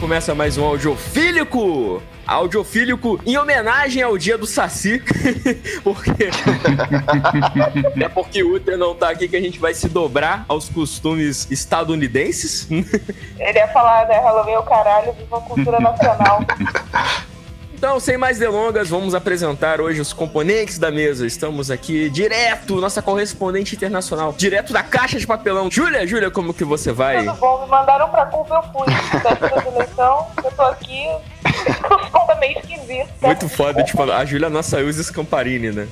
Começa mais um Audiofílico! Audiofílico em homenagem ao dia do Saci. porque. é porque o Uther não tá aqui que a gente vai se dobrar aos costumes estadunidenses. Ele ia falar, né? Halloween é o caralho, viva a cultura nacional. Então, sem mais delongas, vamos apresentar hoje os componentes da mesa. Estamos aqui direto, nossa correspondente internacional, direto da caixa de papelão. Júlia, Júlia, como que você vai? Tudo bom, me mandaram pra Cuba, eu fui. Véspera de eleição, eu tô aqui, tá meio esquisito. Muito foda, tipo, a Júlia nossa Ilse Scamparini, né?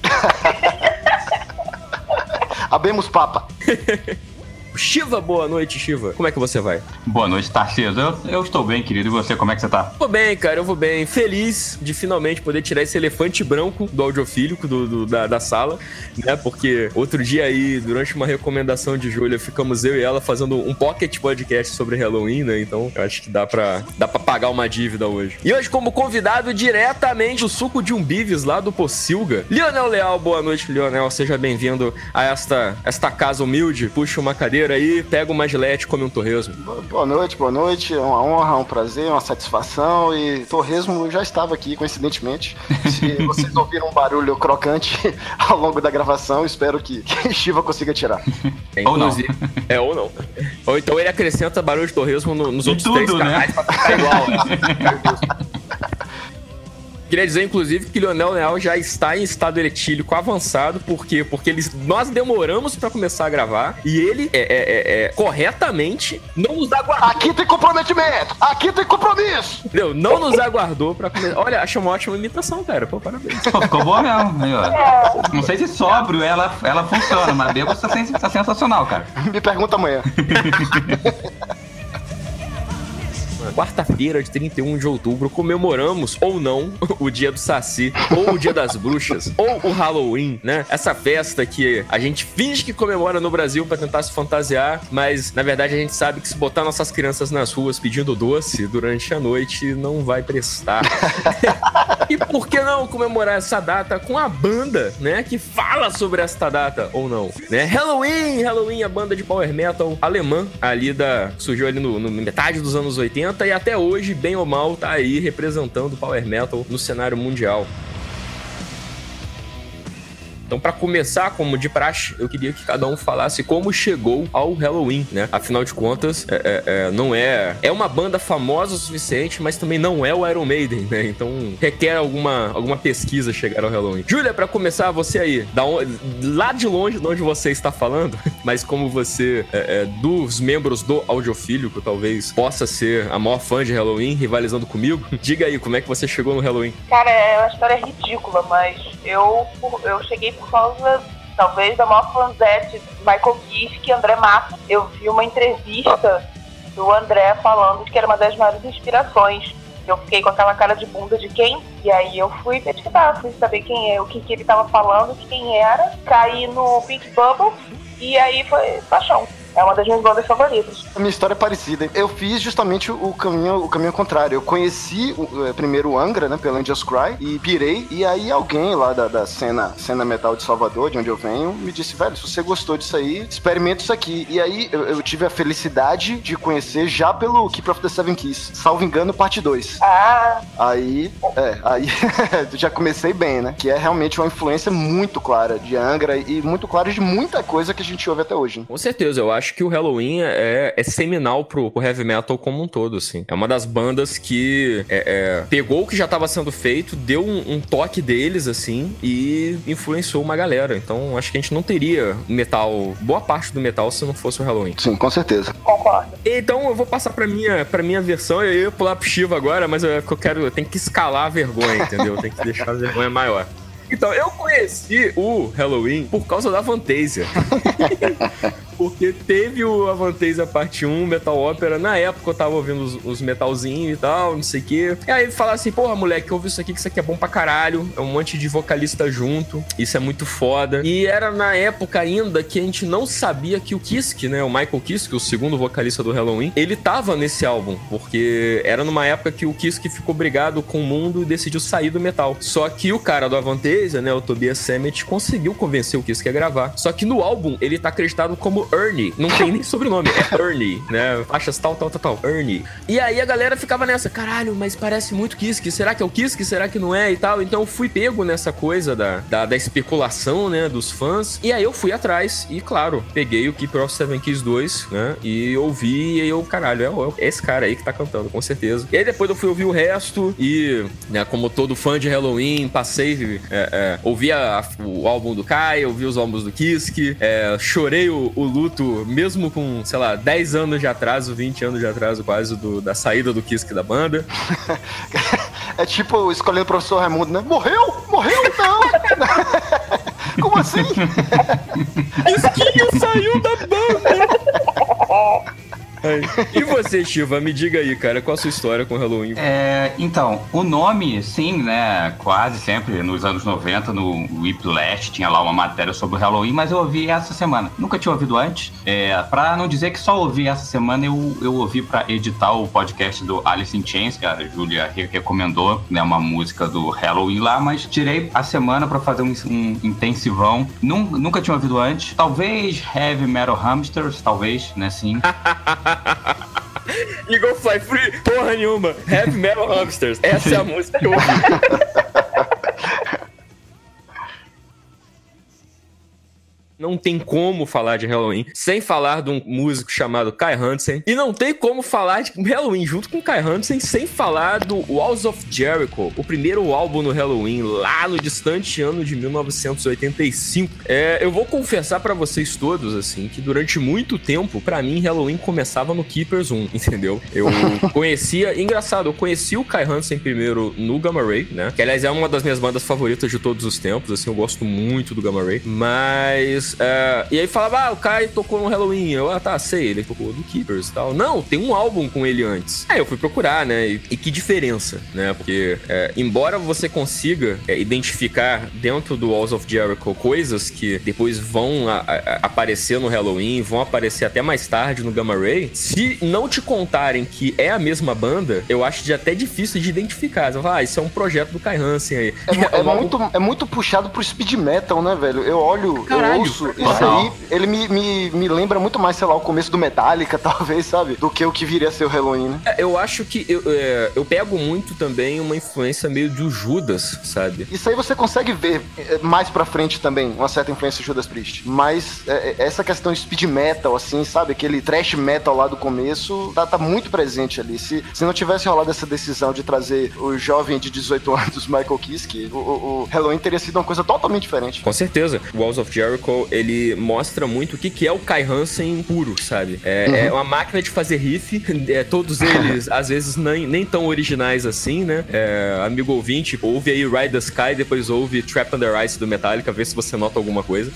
Abemos papa. Shiva, boa noite, Shiva. Como é que você vai? Boa noite, Tarcísio. Eu, eu estou bem, querido. E você, como é que você tá? Vou bem, cara, eu vou bem. Feliz de finalmente poder tirar esse elefante branco do audiofílico do, do- da, da sala, né? Porque outro dia aí, durante uma recomendação de Júlia, ficamos eu e ela fazendo um pocket podcast sobre Halloween, né? Então eu acho que dá pra, dá pra pagar uma dívida hoje. E hoje, como convidado diretamente o suco de umbives lá do Pocilga, Lionel Leal. Boa noite, Lionel. Seja bem-vindo a esta, esta casa humilde. Puxa uma cadeira aí, pega uma gilete e come um torresmo. Boa noite, boa noite. É uma honra, um prazer, uma satisfação. E Torresmo já estava aqui, coincidentemente. Se vocês ouviram um barulho crocante ao longo da gravação, espero que, que Shiva consiga tirar. É, Ou não. É, ou não. Ou então ele acrescenta barulho de torresmo no- nos outros tudo, três né? canais pra ficar igual. né? Queria dizer, inclusive, que Lionel Leal já está em estado etílico avançado. Por quê? Porque eles, nós demoramos pra começar a gravar e ele, é, é, é, é, corretamente, não nos aguardou. Aqui tem comprometimento! Aqui tem compromisso! Entendeu? Não nos aguardou pra começar. Olha, achei uma ótima imitação, cara. Pô, parabéns. Pô, ficou boa mesmo. Aí, ó. Não sei se sóbrio ela, ela funciona, mas bêbado tá, sen- tá sensacional, cara. Me pergunta amanhã. Quarta-feira de 31 de outubro, comemoramos ou não o dia do Saci, ou o dia das bruxas, ou o Halloween, né? Essa festa que a gente finge que comemora no Brasil pra tentar se fantasiar, mas na verdade a gente sabe que se botar nossas crianças nas ruas pedindo doce durante a noite não vai prestar. e por que não comemorar essa data com a banda, né? Que fala sobre esta data ou não, né? Halloween, Halloween, a banda de power metal alemã ali da surgiu ali no, no metade dos anos 80 e até hoje, bem ou mal, tá aí representando o power metal no cenário mundial. Então, pra começar, como de praxe, eu queria que cada um falasse como chegou ao Halloween, né? Afinal de contas, é, é, é, não é. É uma banda famosa o suficiente, mas também não é o Iron Maiden, né? Então, requer alguma, alguma pesquisa chegar ao Halloween. Júlia, pra começar, você aí, onde, lá de longe de onde você está falando, mas como você, é, é, dos membros do Audiofílico, talvez possa ser a maior fã de Halloween, rivalizando comigo, diga aí, como é que você chegou no Halloween? Cara, é uma história ridícula, mas eu, eu cheguei por causa, talvez, da maior fanzete Michael Kiske, André Massa. Eu vi uma entrevista do André falando que era uma das maiores inspirações. Eu fiquei com aquela cara de bunda de quem? E aí eu fui pesquisar, fui saber quem é, o que, que ele tava falando, quem era. Caí no Pink Bubble e aí foi paixão. É uma das minhas bandas favoritas. A minha história é parecida. Eu fiz justamente o caminho, o caminho contrário. Eu conheci o, eh, primeiro o Angra, né, pela Angels Cry, e pirei. E aí alguém lá da, da cena, cena metal de Salvador, de onde eu venho, me disse, velho, se você gostou disso aí, experimenta isso aqui. E aí eu, eu tive a felicidade de conhecer já pelo Keep of the Seven Keys, salvo engano, parte 2. Ah, Aí, é, aí já comecei bem, né? Que é realmente uma influência muito clara de Angra e muito clara de muita coisa que a gente ouve até hoje. Com certeza, eu acho que o Halloween é, é seminal pro, pro heavy metal como um todo, assim. É uma das bandas que é, é, pegou o que já estava sendo feito, deu um, um toque deles, assim, e influenciou uma galera. Então, acho que a gente não teria metal, boa parte do metal, se não fosse o Halloween. Sim, com certeza. concordo. Então, eu vou passar pra minha, pra minha versão. Eu ia pular pro Shiva agora, mas eu, é eu quero, eu tenho que escalar a vergonha, entendeu? Eu tenho que deixar a vergonha maior. Então, eu conheci o Halloween por causa da Vantasia. Porque teve o Avantasia parte 1, Metal Opera. Na época eu tava ouvindo os, os metalzinhos e tal, não sei o quê. E aí falaram assim: porra, moleque, ouve isso aqui, que isso aqui é bom pra caralho. É um monte de vocalista junto. Isso é muito foda. E era na época ainda que a gente não sabia que o Kiske, né? O Michael Kiske, o segundo vocalista do Halloween, ele tava nesse álbum. Porque era numa época que o Kiske ficou brigado com o mundo e decidiu sair do metal. Só que o cara do Avantasia, né? O Tobias Sammet, conseguiu convencer o Kiske a gravar. Só que no álbum ele tá acreditado como Ernie, não tem nem sobrenome, é Ernie, né? Faixas tal, tal, tal, tal, Ernie. E aí a galera ficava nessa, caralho, mas parece muito Kiske, será que é o Kiske, será que não é e tal? Então eu fui pego nessa coisa da, da, da especulação, né, dos fãs. E aí eu fui atrás e, claro, peguei o Keeper of Seven Keys 2, né, e ouvi e eu, caralho, é, é esse cara aí que tá cantando, com certeza. E aí depois eu fui ouvir o resto e, né, como todo fã de Halloween, passei, é, é, ouvi a, o álbum do Kai, ouvi os álbuns do Kiske, é, chorei o, o, luto, mesmo com, sei lá, 10 anos de atraso, 20 anos de atraso quase do, da saída do Kiske da banda. é tipo escolhendo o professor Raimundo, né? Morreu? Morreu não! Como assim? Kiskinho saiu da banda! E você, Shiva, me diga aí, cara, qual a sua história com Halloween? É, então, o nome, sim, né, quase sempre nos anos 90 no Whiplash tinha lá uma matéria sobre o Halloween, mas eu ouvi essa semana. Nunca tinha ouvido antes. É, pra não dizer que só ouvi essa semana, eu, eu ouvi pra editar o podcast do Alice in Chains, que a Julia recomendou, né, uma música do Halloween lá, mas tirei a semana pra fazer um, um intensivão. Nunca, nunca tinha ouvido antes. Talvez Heavy Metal Hamsters, talvez, né, sim. Eagle Fly Free, porra nenhuma. Heavy Metal Hamsters. Essa é a música que eu ouvi. Não tem como falar de Halloween sem falar de um músico chamado Kai Hansen. E não tem como falar de Halloween junto com Kai Hansen sem falar do Walls of Jericho, o primeiro álbum no Halloween, lá no distante ano de 1985. É, eu vou confessar para vocês todos, assim, que durante muito tempo, para mim, Halloween começava no Keepers 1, entendeu? Eu conhecia, engraçado, eu conheci o Kai Hansen primeiro no Gamma Ray, né? Que aliás é uma das minhas bandas favoritas de todos os tempos, assim, eu gosto muito do Gamma Ray, mas é, e aí falava, ah, o Kai tocou no Halloween. Eu, ah, tá, sei, ele tocou do Keepers e tal. Não, tem um álbum com ele antes. Aí eu fui procurar, né? E, e que diferença, né? Porque, é, embora você consiga é, identificar dentro do Walls of Jericho coisas que depois vão a, a, aparecer no Halloween, vão aparecer até mais tarde no Gamma Ray, se não te contarem que é a mesma banda, eu acho de até difícil de identificar. Você fala, ah, isso é um projeto do Kai Hansen aí. É, é, é muito, é muito puxado pro speed metal, né, velho? Eu olho, Caralho. eu ouço isso, isso aí, ele me, me, me lembra muito mais, sei lá, o começo do Metallica, talvez, sabe? Do que o que viria a ser o Halloween, né? É, eu acho que eu, é, eu pego muito também uma influência meio do Judas, sabe? Isso aí você consegue ver é, mais pra frente também, uma certa influência do Judas Priest. Mas é, é, essa questão de speed metal, assim, sabe? Aquele trash metal lá do começo, tá, tá muito presente ali. Se, se não tivesse rolado essa decisão de trazer o jovem de 18 anos, Michael Kiske, o, o, o Halloween teria sido uma coisa totalmente diferente. Com certeza. Walls of Jericho ele mostra muito o que, que é o Kai Hansen puro, sabe? É, uhum. é uma máquina de fazer riff, é, todos eles, às vezes, nem, nem tão originais assim, né? É, amigo ouvinte, ouve aí Ride the Sky, depois ouve Trap Under Ice do Metallica, vê se você nota alguma coisa.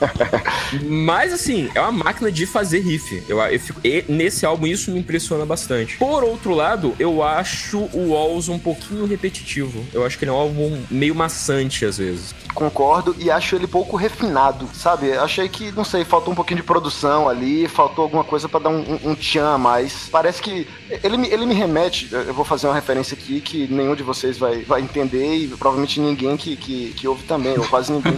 Mas, assim, é uma máquina de fazer riff. Eu, eu fico, nesse álbum isso me impressiona bastante. Por outro lado, eu acho o Walls um pouquinho repetitivo. Eu acho que ele é um álbum meio maçante, às vezes. Concordo, e acho ele pouco refinado sabe? Achei que, não sei, faltou um pouquinho de produção ali, faltou alguma coisa para dar um, um, um tchan a mais. Parece que ele, me, ele me remete, eu vou fazer uma referência aqui que nenhum de vocês vai, vai entender e provavelmente ninguém que, que, que ouve também, ou quase ninguém.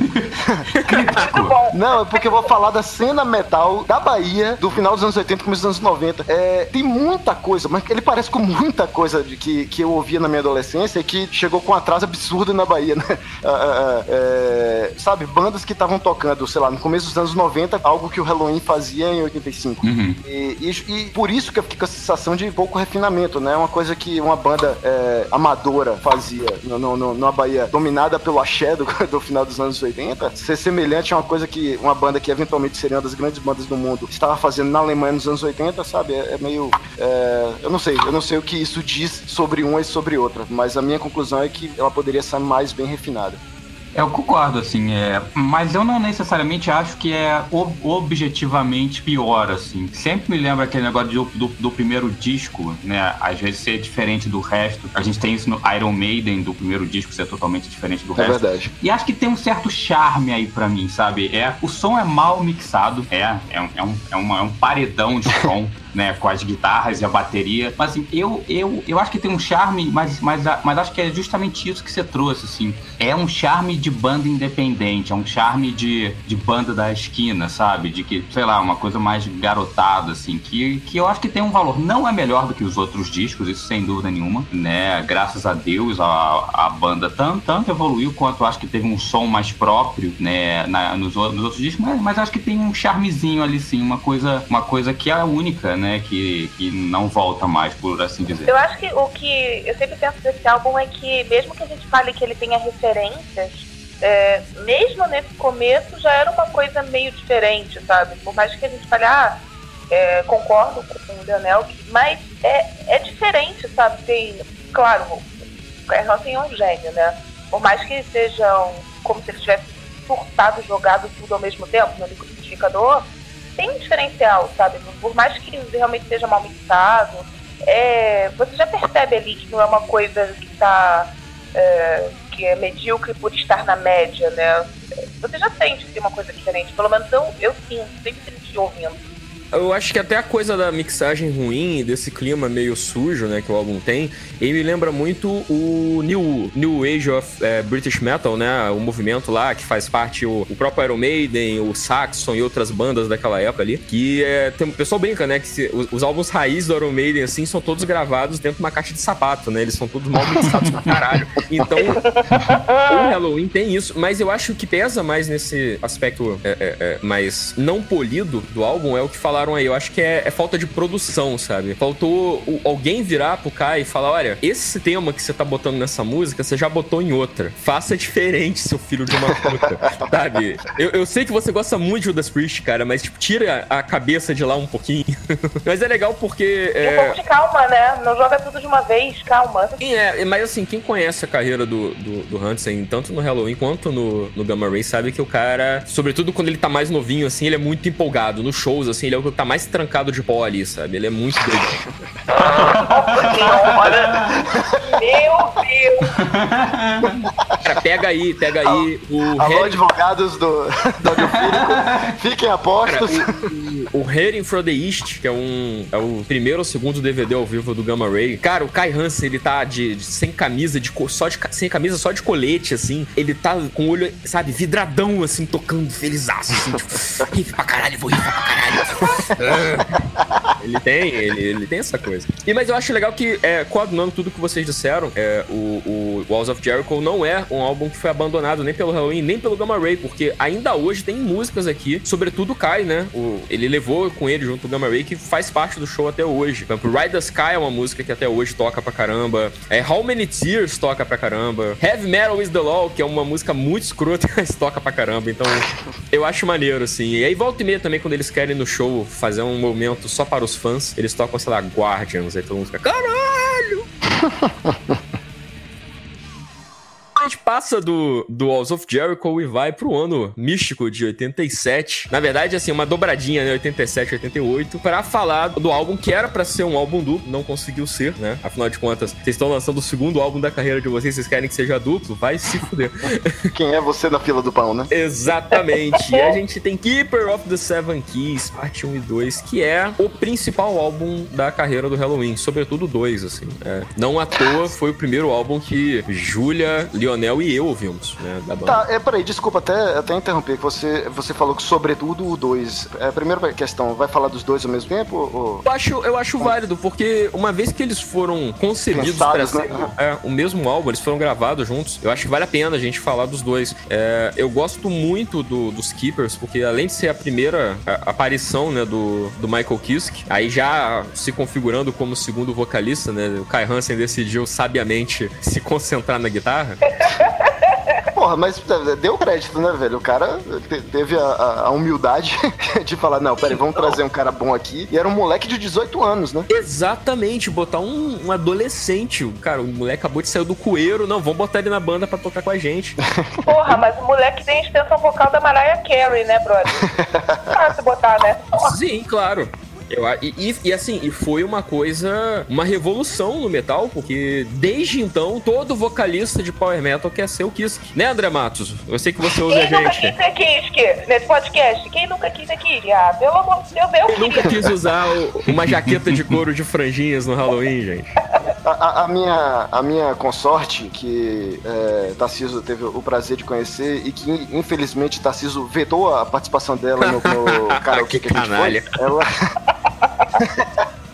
não, é porque eu vou falar da cena metal da Bahia do final dos anos 80, começo dos anos 90. É, tem muita coisa, mas ele parece com muita coisa de que, que eu ouvia na minha adolescência e que chegou com um atraso absurdo na Bahia, né? Ah, ah, ah, é, sabe, bandas que estavam tocando sei lá, no começo dos anos 90, algo que o Halloween fazia em 85. Uhum. E, e, e, por isso que eu fiquei com a sensação de pouco refinamento, né? Uma coisa que uma banda é, amadora fazia no, no, no, numa Bahia dominada pelo axé do, do, final dos anos 80, ser semelhante a uma coisa que uma banda que eventualmente seria uma das grandes bandas do mundo estava fazendo na Alemanha nos anos 80, sabe? É, é meio. É, eu não sei, eu não sei o que isso diz sobre uma e sobre outra, mas a minha conclusão é que ela poderia ser mais bem refinada. Eu concordo, assim, é, mas eu não necessariamente acho que é ob objetivamente pior, assim. Sempre me lembra aquele negócio do, do, do, primeiro disco, né? Às vezes ser diferente do resto. A gente tem isso no Iron Maiden, do primeiro disco ser totalmente diferente do é resto. É verdade. E acho que tem um certo charme aí para mim, sabe? É, o som é mal mixado, é, é, um, é, um, é, uma, é um paredão de som. né, com as guitarras e a bateria. Mas assim, eu, eu, eu acho que tem um charme, mas, mas, mas acho que é justamente isso que você trouxe, assim. É um charme de banda independente, é um charme de, de banda da esquina, sabe? De que, sei lá, uma coisa mais garotada, assim, que, que eu acho que tem um valor. Não é melhor do que os outros discos, isso sem dúvida nenhuma, né? Graças a Deus, a, a banda tanto, tanto evoluiu quanto acho que teve um som mais próprio, né, na, nos, nos outros discos, mas, mas acho que tem um charmezinho ali, sim, uma coisa, uma coisa que é única, né? Que, que não volta mais, por assim dizer. Eu acho que o que eu sempre penso desse álbum é que, mesmo que a gente fale que ele tenha referências, é, mesmo nesse começo já era uma coisa meio diferente, sabe? Por mais que a gente fale, ah, é, concordo com o Leonel, mas é, é diferente, sabe? Tem, claro, o Caio é um gênio, né? Por mais que sejam como se ele tivesse surtado, jogado tudo ao mesmo tempo no liquidificador, tem um diferencial, sabe? Por mais que realmente seja mal mixado, é, você já percebe ali que não é uma coisa que está é, que é medíocre por estar na média, né? Você já sente que tem uma coisa diferente, pelo menos eu, eu sinto, sempre senti ouvindo. Eu acho que até a coisa da mixagem ruim, desse clima meio sujo, né, que o álbum tem, ele me lembra muito o New, New Age of é, British Metal, né, o movimento lá que faz parte o, o, próprio Iron Maiden, o Saxon e outras bandas daquela época ali, que é, tem, o pessoal brinca, né, que se, os, os, álbuns raiz do Iron Maiden, assim, são todos gravados dentro de uma caixa de sapato, né, eles são todos mal mixados pra caralho. Então, o Halloween tem isso, mas eu acho que pesa mais nesse aspecto é, é, é mais não polido do álbum é o que falaram falaram aí, eu acho que é, é falta de produção, sabe? Faltou o, alguém virar pro Kai e falar: olha, esse tema que você tá botando nessa música, você já botou em outra. Faça diferente, seu filho de uma puta. sabe? Eu, eu sei que você gosta muito de Judas Priest, cara, mas tipo, tira a cabeça de lá um pouquinho. mas é legal porque. É... um pouco de calma, né? Não joga tudo de uma vez, calma. Sim, é, mas assim, quem conhece a carreira do, do, do Hansen, tanto no Halloween quanto no, no Gamma Ray, sabe que o cara, sobretudo quando ele tá mais novinho, assim, ele é muito empolgado. Nos shows, assim, ele é o tá mais trancado de pó ali, sabe? Ele é muito doido. Meu Deus! Cara, pega aí, pega aí o. Alô, Harry... advogados do, do Audiofílico, fiquem apostos. Cara, o, o Heading from the East, que é um. É o primeiro ou segundo DVD ao vivo do Gamma Ray. Cara, o Kai Hansen, ele tá de, de sem camisa, de, só de sem camisa, só de colete, assim. Ele tá com o olho, sabe, vidradão, assim, tocando felizaço, assim, tipo, rifa pra caralho, vou rifar pra caralho. ele tem, ele, ele tem essa coisa. E, mas eu acho legal que, é, coadunando tudo que vocês disseram, é, o, o Walls of Jericho não é um álbum que foi abandonado nem pelo Halloween, nem pelo Gamma Ray, porque ainda hoje tem músicas aqui, sobretudo o Kai, né? O, ele levou com ele junto o Gamma Ray, que faz parte do show até hoje. Por exemplo, Ride the Sky é uma música que até hoje toca pra caramba. É, How Many Tears toca pra caramba. Heavy Metal is the Law, que é uma música muito escrota, mas toca pra caramba. Então, eu acho maneiro, assim. E aí, volta e meia também, quando eles querem no show fazer um momento só para os fãs, eles tocam, sei lá, Guardians, aí todo mundo fica, caralho! a gente passa do, do Walls of Jericho e vai pro ano místico de 87. Na verdade, assim, uma dobradinha, né? 87, 88, para falar do álbum que era para ser um álbum duplo, não conseguiu ser, né? Afinal de contas, vocês estão lançando o segundo álbum da carreira de vocês, vocês querem que seja duplo? Vai se fuder. Quem é você na fila do pão, né? Exatamente. e a gente tem Keeper of the Seven Keys, parte 1 e 2, que é o principal álbum da carreira do Halloween, sobretudo dois, assim. É. Não à toa foi o primeiro álbum que Julia, Leonardo Lionel e eu ouvimos, né? Da banda. Tá, é, peraí, desculpa até, até interromper, que você, você falou que sobretudo o 2. É, a primeira questão, vai falar dos dois ao mesmo tempo? Ou... Eu acho, eu acho válido, porque uma vez que eles foram concebidos para ser né? é, o mesmo álbum, eles foram gravados juntos, eu acho que vale a pena a gente falar dos dois. É, eu gosto muito do, dos Keepers, porque além de ser a primeira aparição né, do, do Michael Kiske, aí já se configurando como segundo vocalista, né? O Kai Hansen decidiu sabiamente se concentrar na guitarra. Porra, mas deu crédito, né, velho? O cara teve a, a humildade de falar: não, peraí, vamos trazer um cara bom aqui. E era um moleque de 18 anos, né? Exatamente, botar um, um adolescente. Cara, o moleque acabou de sair do coeiro. Não, vamos botar ele na banda pra tocar com a gente. Porra, mas o moleque tem extensão vocal da Mariah Carey, né, brother? Fácil botar, né? Porra. Sim, claro. Eu, e, e, assim, e foi uma coisa, uma revolução no metal, porque desde então todo vocalista de power metal quer ser o Kisk. Né, André Matos? Eu sei que você ouve Quem a nunca gente. quis ser Kisk nesse podcast? Quem nunca quis ser Kisk? Ah, pelo amor de Deus, eu Quem nunca quis usar o- uma jaqueta de couro de franjinhas no Halloween, gente? A, a- a minha, a minha consorte, que é, Tarciso teve o prazer de conhecer e que infelizmente Tarciso vetou a participação dela no, no karaokê que, Que a gente foi, ela...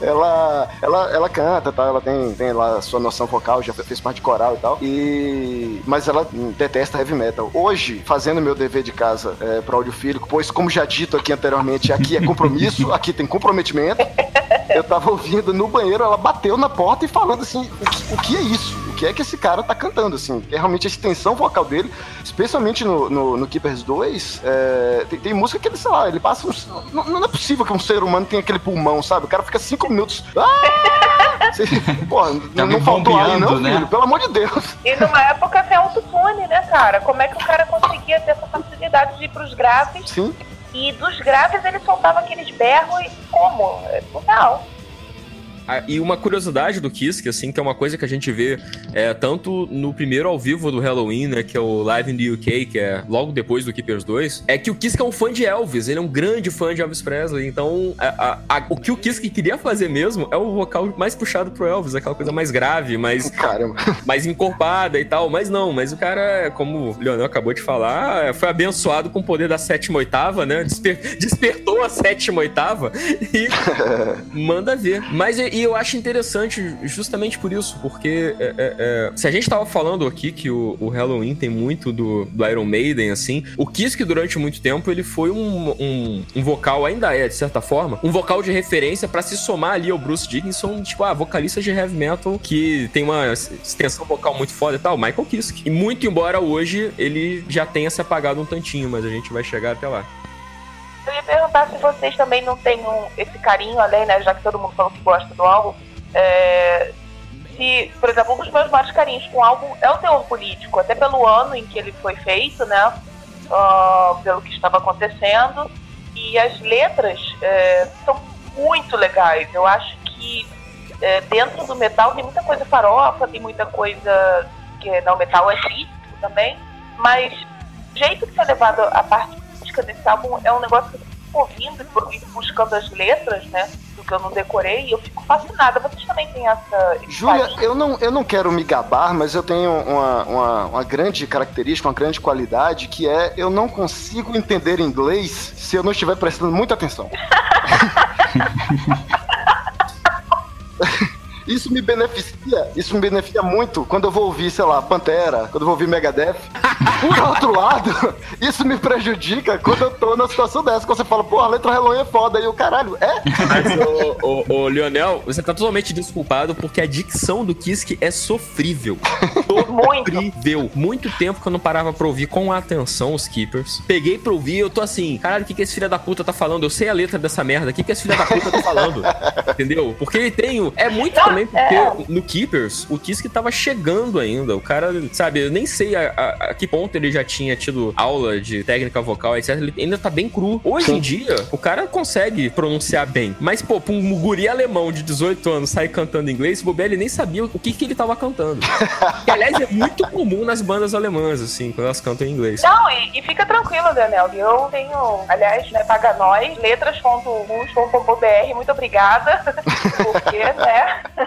Ela, ela, ela canta, tá? Ela tem, tem lá a sua noção vocal, já fez parte de coral e tal. E... Mas ela detesta heavy metal. Hoje, fazendo meu dever de casa é, pro audiofílico, pois, como já dito aqui anteriormente, aqui é compromisso, aqui tem comprometimento. Eu tava ouvindo no banheiro, ela bateu na porta e falando assim: o que, o que é isso? O que é que esse cara tá cantando? Assim, é realmente a extensão vocal dele, especialmente no, no, no Keepers 2. é, tem, tem música que ele, sei lá, ele passa. uns- não, não é possível que um ser humano tenha aquele pulmão, sabe? O cara fica cinco minutos. Ah! Você- não, Tá não faltou ar aí, não, né? filho? Pelo amor de Deus. E numa época sem autotune, né, cara? Como é que o cara conseguia ter essa facilidade de ir pros graves? Sim. E dos graves ele soltava aqueles berros e como? É surreal. Ah, E uma curiosidade do Kiss, assim, que é uma coisa que a gente vê é, tanto no primeiro ao vivo do Halloween, né, que é o Live in the UK, que é logo depois do Keepers 2, é que o Kiss é um fã de Elvis, ele é um grande fã de Elvis Presley, então a- a- a- o que o Kiss queria fazer mesmo é o vocal mais puxado pro Elvis, aquela coisa mais grave, mais, Caramba. mais encorpada e tal, mas não, mas o cara, como o Leonel acabou de falar, foi abençoado com o poder da sétima oitava, né, Desper- despertou a sétima oitava e Manda ver. Mas e, e eu acho interessante justamente por isso, porque é, é, é, se a gente tava falando aqui que o, o Halloween tem muito do, do Iron Maiden, assim, o Kiss que durante muito tempo ele foi um, um, um vocal, ainda é, de certa forma, um vocal de referência pra se somar ali ao Bruce Dickinson, tipo, ah, vocalista de heavy metal que tem uma extensão vocal muito foda e tal, Michael Kiske. E muito embora hoje ele já tenha se apagado um tantinho, mas a gente vai chegar até lá. Eu ia perguntar se vocês também não têm um- esse carinho, além, né? Já que todo mundo falou que gosta do álbum. é, se, por exemplo, um dos meus maiores carinhos com o álbum é o teor político, até pelo ano em que ele foi feito, né? ah, pelo que estava acontecendo. E as letras é, são muito legais. Eu acho que é, dentro do metal tem muita coisa farofa, tem muita coisa que não, metal é crítico também, mas o jeito que foi levado a parte política desse álbum é um negócio que eu fico ouvindo e buscando as letras, né? Do que eu não decorei, e eu fico fascinada. Vocês também têm essa. Júlia, eu não, eu não quero me gabar, mas eu tenho uma, uma, uma grande característica, uma grande qualidade, que é eu não consigo entender inglês se eu não estiver prestando muita atenção. Isso me beneficia, isso me beneficia muito quando eu vou ouvir, sei lá, Pantera, quando eu vou ouvir Megadeth. Por outro lado, isso me prejudica quando eu tô numa situação dessa, quando você fala, pô, a letra Halloween é foda, e eu, caralho, é? Mas, ô, ô, ô, Leonel, você tá totalmente desculpado porque a dicção do Kiske é sofrível. Muito. Sofrível. Muito tempo que eu não parava pra ouvir com atenção os Keepers. Peguei pra ouvir eu tô assim, caralho, o que, que esse filho da puta tá falando? Eu sei a letra dessa merda, o que, que esse filho da puta tá falando? Entendeu? Porque ele tem. o- É muito também porque é. no Keepers, o Kiske tava chegando ainda. O cara, sabe, eu nem sei a, a- a que ponto ele já tinha tido aula de técnica vocal, etc. Ele ainda tá bem cru. Hoje em dia, o cara consegue pronunciar bem. Mas, pô, pra um guri alemão de 18 anos sair cantando inglês, o ele nem sabia o que, que ele tava cantando. que, aliás, é muito comum nas bandas alemãs, assim, quando elas cantam em inglês. Não, e, e fica tranquilo, Leonel. Eu tenho, aliás, né, paga nós, letras.mus.br, muito obrigada. Porque, né?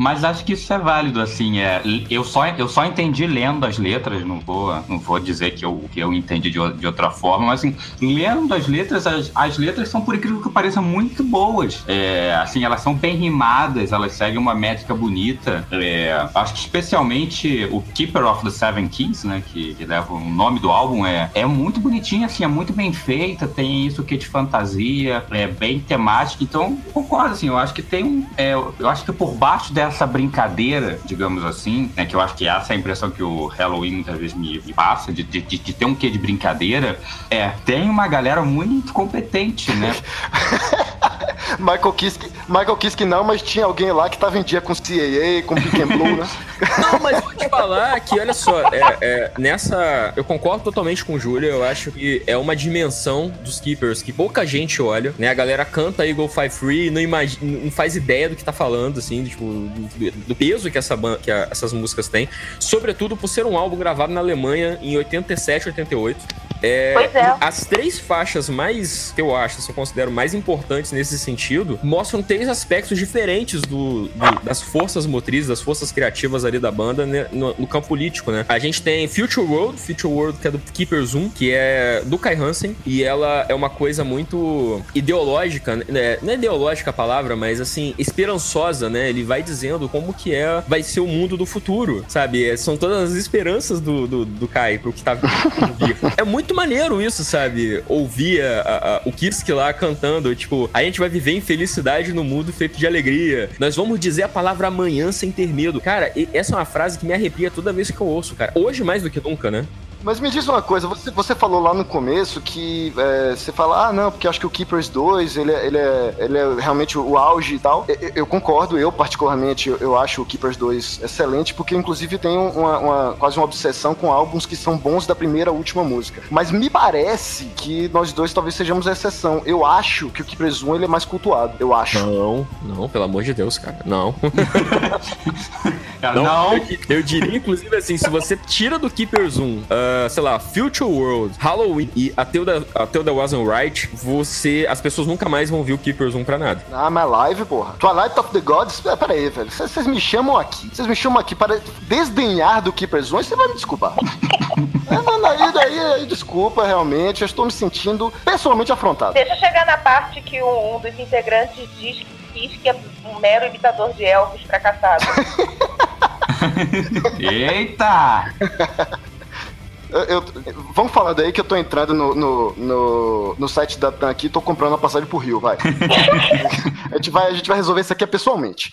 Mas acho que isso é válido, assim, é, eu, só, eu só entendi lendo as letras, não vou, não vou dizer que eu, que eu entendi de, de outra forma, mas assim, lendo as letras, as, as letras são, por incrível que pareça, muito boas. É, assim, elas são bem rimadas, elas seguem uma métrica bonita. É, acho que especialmente o Keeper of the Seven Keys, né, que, que leva o nome do álbum, é, é muito bonitinha, assim, é muito bem feita, tem isso que é de fantasia, é bem temática, então concordo, assim, eu acho que tem um, é, eu acho que por baixo dessa brincadeira, digamos assim, né, que eu acho que essa é a impressão que o Halloween muitas vezes me, passa, de, de- de ter um quê de brincadeira, é, tem uma galera muito competente, né? Michael Kiske, Michael Kiske não, mas tinha alguém lá que tava em dia com CAA, com and Blue, né? Não, mas vou te falar que, olha só, é, é, nessa. Eu concordo totalmente com o Júlio. Eu acho que é uma dimensão dos Keepers que pouca gente olha, né? A galera canta Eagle Five Free e não, imagina, não faz ideia do que tá falando, assim, tipo, do, do peso que, essa, que a, essas músicas têm. Sobretudo por ser um álbum gravado na Alemanha em 87, 88. É, Pois é. As três faixas mais, que eu acho, assim, eu considero mais importantes nesse sentido, mostram três aspectos diferentes do, do- das forças motrizes, das forças criativas ali da banda né, no, no campo político, né? A gente tem Future World, Future World que é do Keeper Zoom, que é do Kai Hansen, e ela é uma coisa muito ideológica, né? Não é ideológica a palavra, mas assim, esperançosa, né? Ele vai dizendo como que é, vai ser o mundo do futuro, sabe? É, São todas as esperanças do, do, do Kai pro que tá vir. É muito maneiro isso, sabe? Ouvir a- a- o Kirsk lá cantando, tipo, a gente vai viver em felicidade no mundo feito de alegria. Nós vamos dizer a palavra amanhã sem ter medo. Cara, essa é uma frase que me arrepia toda vez que eu ouço, cara. Hoje mais do que nunca, né? Mas me diz uma coisa, você, você falou lá no começo que é, você fala, ah, não, porque eu acho que o Keepers 2, ele, é- ele, é, ele é realmente o auge e tal. Eu, eu- concordo, eu particularmente, eu, acho o Keepers 2 excelente, porque inclusive tem uma, uma- quase uma obsessão com álbuns que são bons da primeira à última música. Mas me parece que nós dois talvez sejamos a exceção. Eu acho que o Keepers 1 ele é mais cultuado, eu acho. Não, não, pelo amor de Deus, cara. Não. Cara, Não, não. Eu, eu diria, inclusive, assim, se você tira do Keeper Zoom, ah, sei lá, Future World, Halloween e até o da, até o da Wasn't Right, você. As pessoas nunca mais vão ver o Keeper Zoom pra nada. Ah, mas live, porra. Twilight of the Gods, é, peraí, velho. Vocês me chamam aqui. Vocês me chamam aqui para desdenhar do Keepers 1, você vai me desculpar. é, não, daí, daí, aí, desculpa, realmente. Eu estou me sentindo pessoalmente afrontado. Deixa eu chegar na parte que um, um dos integrantes diz que diz que é um mero imitador de Elvis fracassado. Eita! Eu, eu- vamos falar daí que eu tô entrando no, no, no, no site da TAM aqui e tô comprando uma passagem pro Rio, vai. a, gente vai. A gente vai resolver isso aqui pessoalmente.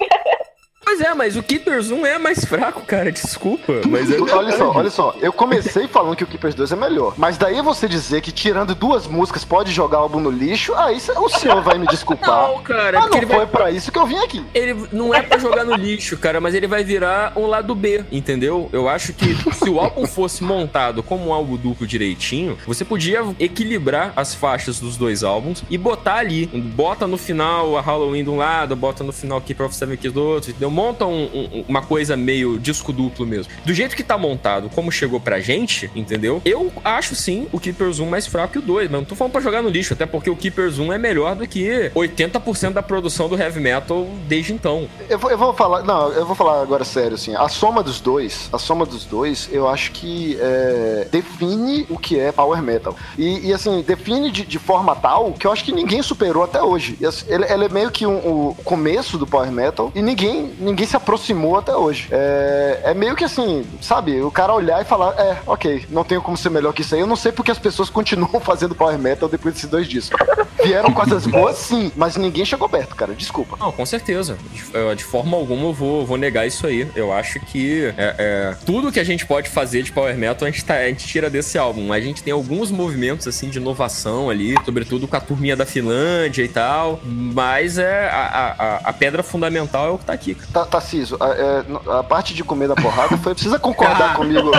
Pois é, mas o Keeper Zoom é mais fraco, cara. Desculpa. Mas é olha só, olha só. Eu comecei falando que o Keepers 2 é melhor. Mas daí você dizer que tirando duas músicas pode jogar o álbum no lixo, aí o senhor vai me desculpar. Não, cara, Ah, não ele foi vai. pra isso que eu vim aqui. Ele não é pra jogar no lixo, cara, mas ele vai virar um lado B, entendeu? Eu acho que se o álbum fosse montado como um álbum duplo direitinho, você podia equilibrar as faixas dos dois álbuns e botar ali. Bota no final a Halloween de um lado, bota no final Keeper of Seven Keys do outro, entendeu? Monta um- um- uma coisa meio disco duplo mesmo. Do jeito que tá montado, como chegou pra gente, entendeu? Eu acho sim o Keeper Zoom mais fraco que o 2, mas não tô falando pra jogar no lixo, até porque o Keeper Zoom é melhor do que 80% da produção do heavy metal desde então. Eu vou, eu vou falar. Não, eu vou falar agora sério, assim. A soma dos dois, a soma dos dois, eu acho que é, define o que é power metal. E, e, assim, define de, de forma tal que eu acho que ninguém superou até hoje. Assim, ele, ele é meio que um- o começo do power metal e ninguém, ninguém se aproximou até hoje. É, é meio que assim, sabe? O cara olhar e falar, é, ok, não tenho como ser melhor que isso aí. Eu não sei porque as pessoas continuam fazendo power metal depois desses dois discos. Vieram coisas boas, sim, mas ninguém chegou perto, cara. Desculpa. Não, com certeza. De, eh, de forma alguma eu vou, vou negar isso aí. Eu acho que é, é, tudo que a gente pode fazer de Power Metal a gente, tá- a gente tira desse álbum. A gente tem alguns movimentos assim de inovação ali, sobretudo com a turminha da Finlândia e tal. Mas é a, a- a- pedra fundamental é o que tá aqui. Tá, Tarciso, a, é, a parte de comer da porrada foi. Precisa concordar comigo.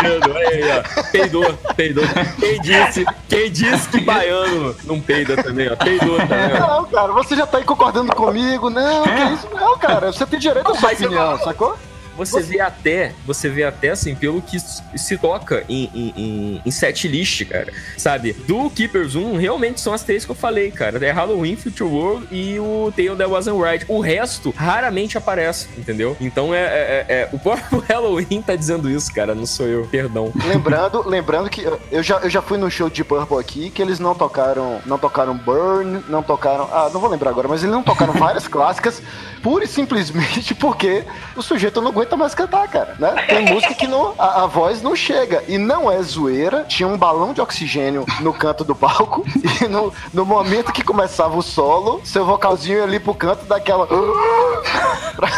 Peidou, aí, ó. Peidou, peidou. Quem disse, quem disse que baiano não peida também, ó. Peidou também, ó. Não, cara, você já tá aí concordando comigo. Não, que isso não, cara. Você tem direito à sua opinião, sacou? Você vê até, você vê até assim, pelo que se toca em, em, em, em set list, cara. Sabe? Do Keepers 1, realmente são as três que eu falei, cara. É Halloween, Future World e o Tale That Wasn't Right. O resto raramente aparece, entendeu? Então é, é- é- é- O próprio Halloween tá dizendo isso, cara. Não sou eu, perdão. Lembrando, lembrando que eu já, eu já fui no show de Purple aqui, que eles não tocaram, não tocaram Burn, não tocaram, ah, não vou lembrar agora, mas eles não tocaram várias clássicas, pura e simplesmente porque o sujeito não aguenta mais cantar, cara, né? Tem música que não, a, a voz não chega, e não é zoeira, tinha um balão de oxigênio no canto do palco, e no, no momento que começava o solo, seu vocalzinho ia ali pro canto daquela... pra,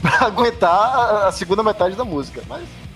pra aguentar a, a segunda metade da música, mas...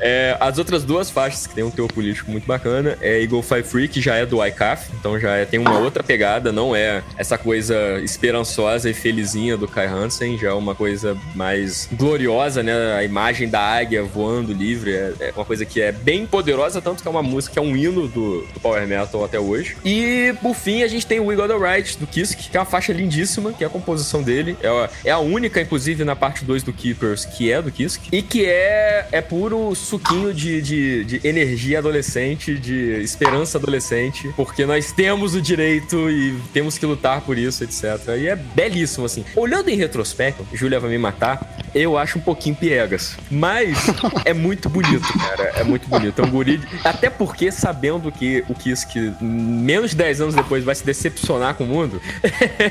É, as outras duas faixas que tem um teor político muito bacana é Eagle Fly Free, que já é do ICAF, então já é, tem uma outra pegada, não é essa coisa esperançosa e felizinha do Kai Hansen, já é uma coisa mais gloriosa, né? A imagem da águia voando livre é, é uma coisa que é bem poderosa, tanto que é uma música que é um hino do, do Power Metal até hoje. E por fim, a gente tem o We Got The Right do Kisk, que é uma faixa lindíssima, que é a composição dele. É a, é a única, inclusive, na parte 2 do Keepers, que é do Kisk. E que é, é puro suquinho de, de, de energia adolescente, de esperança adolescente, porque nós temos o direito e temos que lutar por isso, etc. E é belíssimo, assim. Olhando em retrospecto, Júlia vai me matar, eu acho um pouquinho piegas. Mas é muito bonito, cara. É muito bonito. É um guri. Até porque, sabendo que o Kisk, menos de 10 anos depois, vai se decepcionar com o mundo,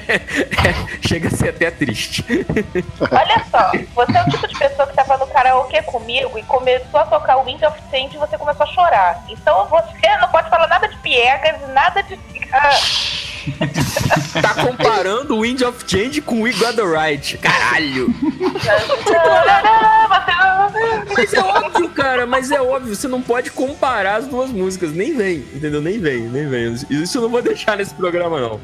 chega a ser até triste. Olha só, você é o tipo de pessoa que tava no karaokê comigo e começou a tocar o Wind of Change você começou a chorar. Então você não pode falar nada de piegas, nada de tá comparando o Wind of Change com We Got The Right. Caralho! mas é óbvio, cara, mas é óbvio, você não pode comparar as duas músicas. Nem vem, entendeu? Nem vem, nem vem. Isso eu não vou deixar nesse programa, não.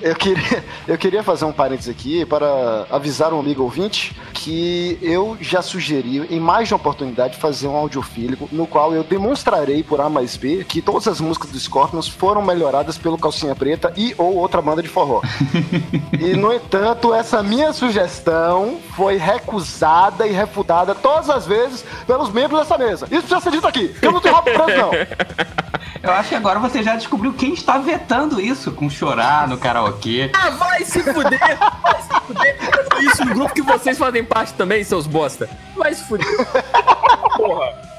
Eu queria, eu queria fazer um parênteses aqui para avisar um amigo ouvinte que eu já sugeri em mais de uma oportunidade fazer um audiofílico no qual eu demonstrarei por A mais B que todas as músicas do Scorpions foram melhoradas pelo Calcinha Preta e ou outra banda de forró. e no entanto, essa minha sugestão foi recusada e refutada todas as vezes pelos membros dessa mesa. Isso precisa ser dito aqui, eu não tenho rabo preso não. Eu acho que agora você já descobriu quem está vetando isso com chorar no karaokê Ah, vai se fuder! Vai se fuder! Isso no grupo que vocês fazem parte também, seus bosta. Vai se fuder. Porra.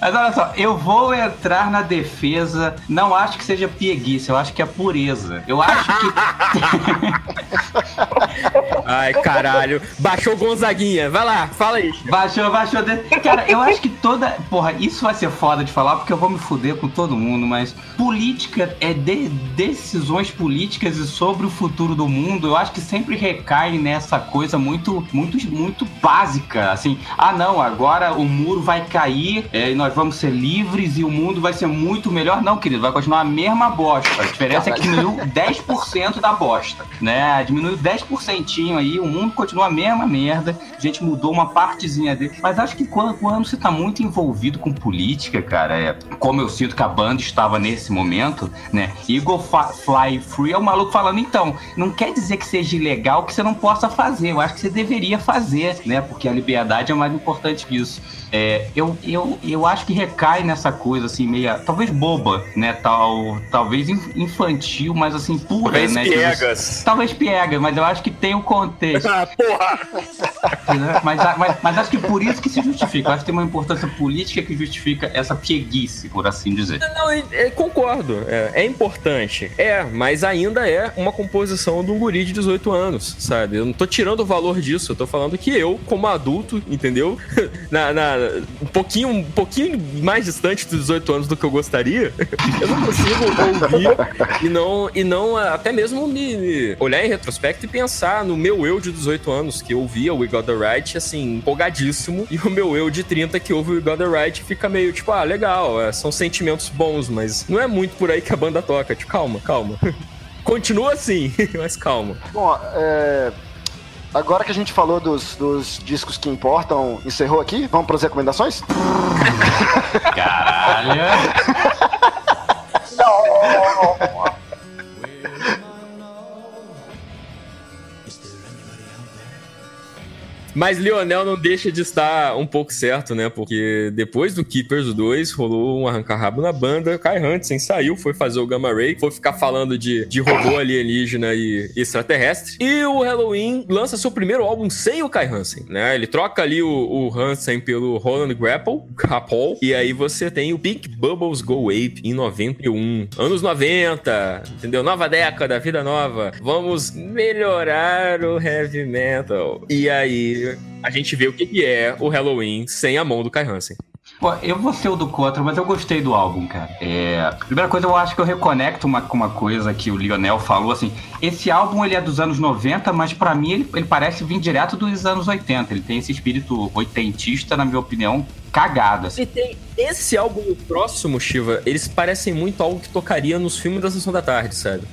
Mas olha só, eu vou entrar na defesa. Não acho que seja pieguice, eu acho que é pureza. Eu acho que. Ai, caralho. Baixou Gonzaguinha. Vai lá, fala aí. Baixou, baixou. Cara, eu acho que toda. Porra, isso vai ser foda de falar porque eu vou me fuder com todo mundo, mas política é de decisões políticas e sobre o futuro do mundo. Eu acho que sempre recai nessa coisa muito, muito, muito básica. Assim, ah, não, agora o muro vai cair é, e nós vamos ser livres e o mundo vai ser muito melhor. Não, querido, vai continuar a mesma bosta. A diferença é que diminuiu 10% da bosta, né? Diminuiu 10% aí, o mundo continua a mesma merda. A gente mudou uma partezinha dele. Mas acho que quando, quando você tá muito envolvido com política, cara, é, como eu sinto que a banda estava nesse momento, né? Eagle Fly Free é o maluco falando, então, não quer dizer que seja ilegal que você não possa fazer. Eu acho que você deveria fazer, né? Porque a liberdade é mais importante que isso. É, eu, eu, eu acho que recai nessa coisa, assim, meia. Talvez boba, né? Tal, talvez infantil, mas assim, pura, talvez né? Piegas. talvez piega, mas eu acho que tem o contexto. ah, porra! mas, mas, mas, acho que por isso que se justifica. Eu acho que tem uma importância política que justifica essa pieguice, por assim dizer. Não, eu, eu concordo. É, é, importante. É, mas ainda é uma composição de um guri de 18 anos, sabe? Eu não tô tirando o valor disso. Eu tô falando que eu, como adulto, entendeu? na, na um pouquinho, um pouquinho mais distante dos 18 anos do que eu gostaria, eu não consigo ouvir e não, e não até mesmo me, me, olhar em retrospecto e pensar no meu eu de 18 anos, que ouvia o We Got The Right, assim, empolgadíssimo, e o meu eu de 30 que ouve o We Got The Right fica meio tipo, ah, legal, é, são sentimentos bons, mas não é muito por aí que a banda toca. Tipo, calma, calma. Continua assim, mas calma. Bom, é, Agora que a gente falou dos, dos discos que importam, encerrou aqui? Vamos para as recomendações? Caralho! Não! Mas Lionel não deixa de estar um pouco certo, né? Porque depois do Keepers 2, rolou um arranca-rabo na banda. Kai Hansen saiu, foi fazer o Gamma Ray, foi ficar falando de, de robô alienígena e extraterrestre. E o Halloween lança seu primeiro álbum sem o Kai Hansen, né? Ele troca ali o, o Hansen pelo Roland Grapple, Grapple, e aí você tem o Pink Bubbles Go Ape em 91. Anos 90, entendeu? Nova década, vida nova. Vamos melhorar o heavy metal. E aí a gente vê o que, é o Halloween sem a mão do Kai Hansen. Pô, eu vou ser o do contra, mas eu gostei do álbum, cara. É, primeira coisa, eu acho que eu reconecto uma, uma coisa que o Lionel falou, assim, esse álbum ele é dos anos 90, mas para mim ele, ele parece vir direto dos anos 80. Ele tem esse espírito oitentista, na minha opinião, cagado. Assim. E tem esse álbum próximo, Shiva, eles parecem muito algo que tocaria nos filmes da Sessão da Tarde, sabe?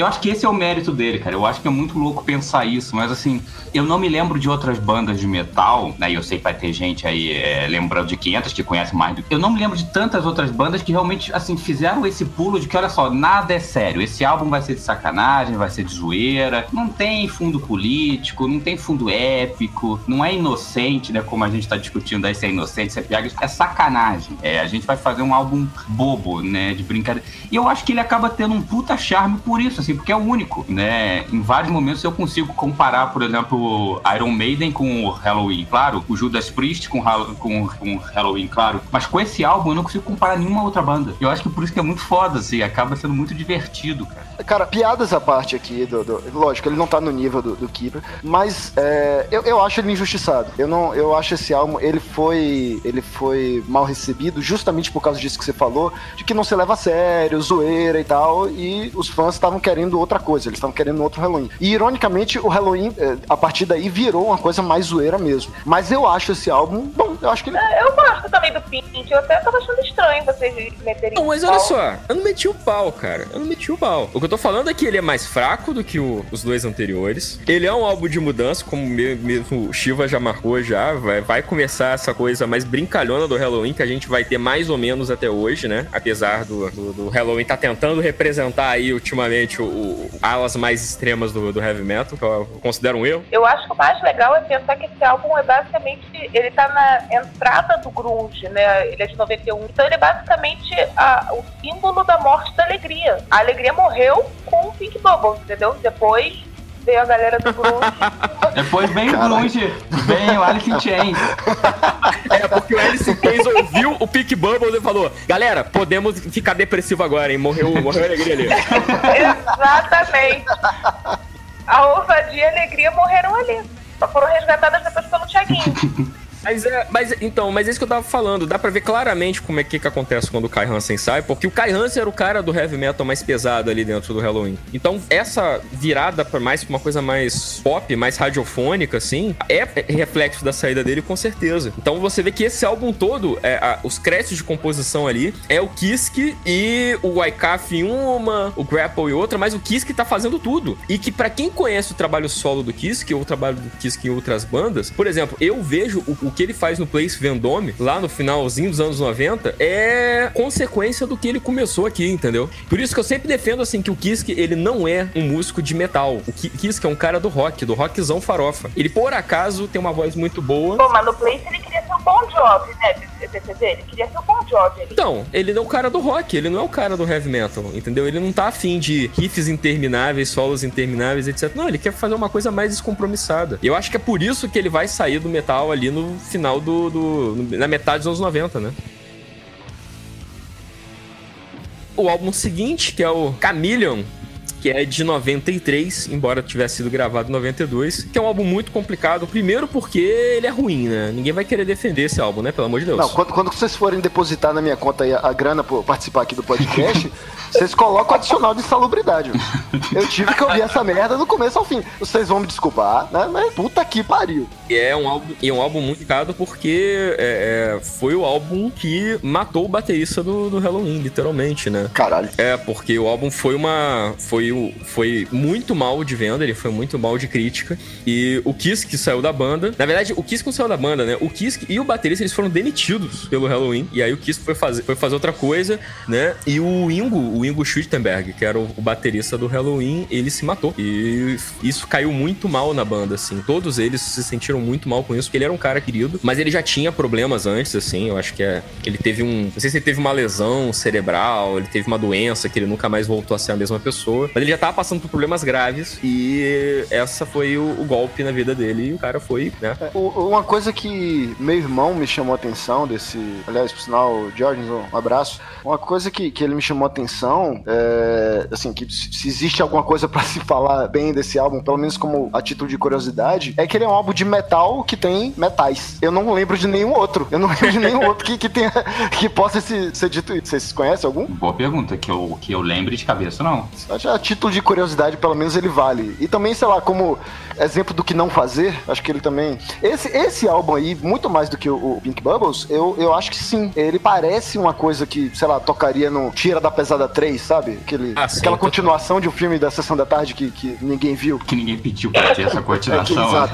Eu acho que esse é o mérito dele, cara. Eu acho que é muito louco pensar isso, mas assim, eu não me lembro de outras bandas de metal, né? E eu sei que vai ter gente aí é, lembrando de 500 que conhece mais do que. Eu não me lembro de tantas outras bandas que realmente, assim, fizeram esse pulo de que, olha só, nada é sério. Esse álbum vai ser de sacanagem, vai ser de zoeira. Não tem fundo político, não tem fundo épico, não é inocente, né? Como a gente tá discutindo aí se é inocente, se é piada. É sacanagem. É, a gente vai fazer um álbum bobo, né? De brincadeira. E eu acho que ele acaba tendo um puta charme por isso, assim, porque é o único, né? Em vários momentos eu consigo comparar, por exemplo, Iron Maiden com o Halloween, claro, o Judas Priest com, com, com Halloween, claro, mas com esse álbum eu não consigo comparar nenhuma outra banda. Eu acho que por isso que é muito foda, assim, acaba sendo muito divertido, cara. Cara, piadas à parte aqui, do, do, lógico, ele não tá no nível do, do Keeper, mas é, eu, eu acho ele injustiçado. Eu não, eu acho esse álbum, ele foi, ele foi mal recebido justamente por causa disso que você falou, de que não se leva a sério, zoeira e tal, e os fãs estavam querendo outra coisa, eles estavam querendo outro Halloween. E ironicamente, o Halloween, eh, a partir daí, virou uma coisa mais zoeira mesmo. Mas eu acho esse álbum, bom, eu acho que ele. É, eu gosto também do Pink, eu até tava achando estranho vocês meterem. Não, mas olha só, eu não meti o pau, cara. Eu não meti o pau. O que eu tô falando é que ele é mais fraco do que o, os dois anteriores. Ele é um álbum de mudança, como mesmo o Shiva já marcou já. Vai, vai começar essa coisa mais brincalhona do Halloween, que a gente vai ter mais ou menos até hoje, né? Apesar do, do, do Halloween tá tentando representar aí ultimamente o, o, alas mais extremas do, do heavy metal, que eu considero um erro. Eu acho que o mais legal é pensar que esse álbum é basicamente. Ele tá na entrada do grunge, né? Ele é de 91. Então ele é basicamente a, o símbolo da morte da alegria. A alegria morreu com o Pink Bubbles, entendeu? Depois veio a galera do grunge. Depois vem o grunge, vem o Alice in Chains. É, porque o Alice in Chains ouviu o Pink Bubbles e falou, galera, podemos ficar depressivo agora, hein? Morreu, morreu a alegria ali. Exatamente. A ousadia e a alegria morreram ali. Só foram resgatadas depois pelo Thiaguinho. Mas é, mas então, mas é isso que eu tava falando. Dá pra ver claramente como é que, que acontece quando o Kai Hansen sai, porque o Kai Hansen era o cara do heavy metal mais pesado ali dentro do Halloween. Então, essa virada para mais uma coisa mais pop, mais radiofônica, assim, é reflexo da saída dele, com certeza. Então, você vê que esse álbum todo, é, a, os créditos de composição ali, é o Kiske e o Waikaf em uma, o Grapple em outra, mas o Kiske tá fazendo tudo. E que para quem conhece o trabalho solo do Kiske, ou o trabalho do Kiske em outras bandas, por exemplo, eu vejo o, o que ele faz no Place Vendome, lá no finalzinho dos anos 90, é consequência do que ele começou aqui, entendeu? Por isso que eu sempre defendo, assim, que o Kiske, ele não é um músico de metal. O Kiske é um cara do rock, do rockzão farofa. Ele, por acaso, tem uma voz muito boa. Pô, mas no Place ele queria ser um bom job, né? Ele queria ser um bom job. Ele. Então, ele não é o cara do rock, ele não é o cara do heavy metal, entendeu? Ele não tá afim de riffs intermináveis, solos intermináveis, etc. Não, ele quer fazer uma coisa mais descompromissada. Eu acho que é por isso que ele vai sair do metal ali no final do, do, na metade dos anos 90, né? O álbum seguinte, que é o Chameleon, que é de 93, embora tivesse sido gravado em 92, que é um álbum muito complicado. Primeiro porque ele é ruim, né? Ninguém vai querer defender esse álbum, né? Pelo amor de Deus. Não, quando, quando vocês forem depositar na minha conta a, a grana por participar aqui do podcast, vocês colocam adicional de insalubridade. Eu tive que ouvir essa merda do começo ao fim. Vocês vão me desculpar, né? Mas puta que pariu. E é um álbum, e é um álbum muito caro porque é, é, foi o álbum que matou o baterista do, do Halloween, literalmente, né? Caralho. É, porque o álbum foi uma. Foi, foi muito mal de venda, ele foi muito mal de crítica. E o Kiss que saiu da banda. Na verdade, o Kiss não saiu da banda, né? O Kiss e o baterista eles foram demitidos pelo Halloween. E aí o Kiss foi fazer, foi fazer outra coisa, né? E o Ingo, o Ingo Schuttenberg, que era o, o, baterista do Halloween, ele se matou. E isso caiu muito mal na banda, assim. Todos eles se sentiram muito mal com isso, porque ele era um cara querido, mas ele já tinha problemas antes, assim. Eu acho que é, ele teve um. Não sei se ele teve uma lesão cerebral, ele teve uma doença que ele nunca mais voltou a ser a mesma pessoa. Mas ele já tava passando por problemas graves e essa foi o, o golpe na vida dele e o cara foi, né? É, uma coisa que meu irmão me chamou a atenção desse. Aliás, por sinal, Jordan, um abraço. Uma coisa que, que ele me chamou a atenção é, assim, que se existe alguma coisa para se falar bem desse álbum, pelo menos como a título de curiosidade, é que ele é um álbum de metal que tem metais. Eu não lembro de nenhum outro. Eu não lembro de nenhum outro que, que, tenha, que possa ser, ser dito isso. Vocês conhecem algum? Boa pergunta, que eu, que eu lembre de cabeça, não. A título de curiosidade, pelo menos ele vale. E também, sei lá, como exemplo do que não fazer, acho que ele também. Esse, esse álbum aí, muito mais do que o, o Pink Bubbles, eu, eu acho que sim. Ele parece uma coisa que, sei lá, tocaria no Tira da Pesada 3, sabe? Aquele, ah, sim, aquela continuação de um filme da Sessão da Tarde que, que ninguém viu. Que ninguém pediu pra ter essa continuação. é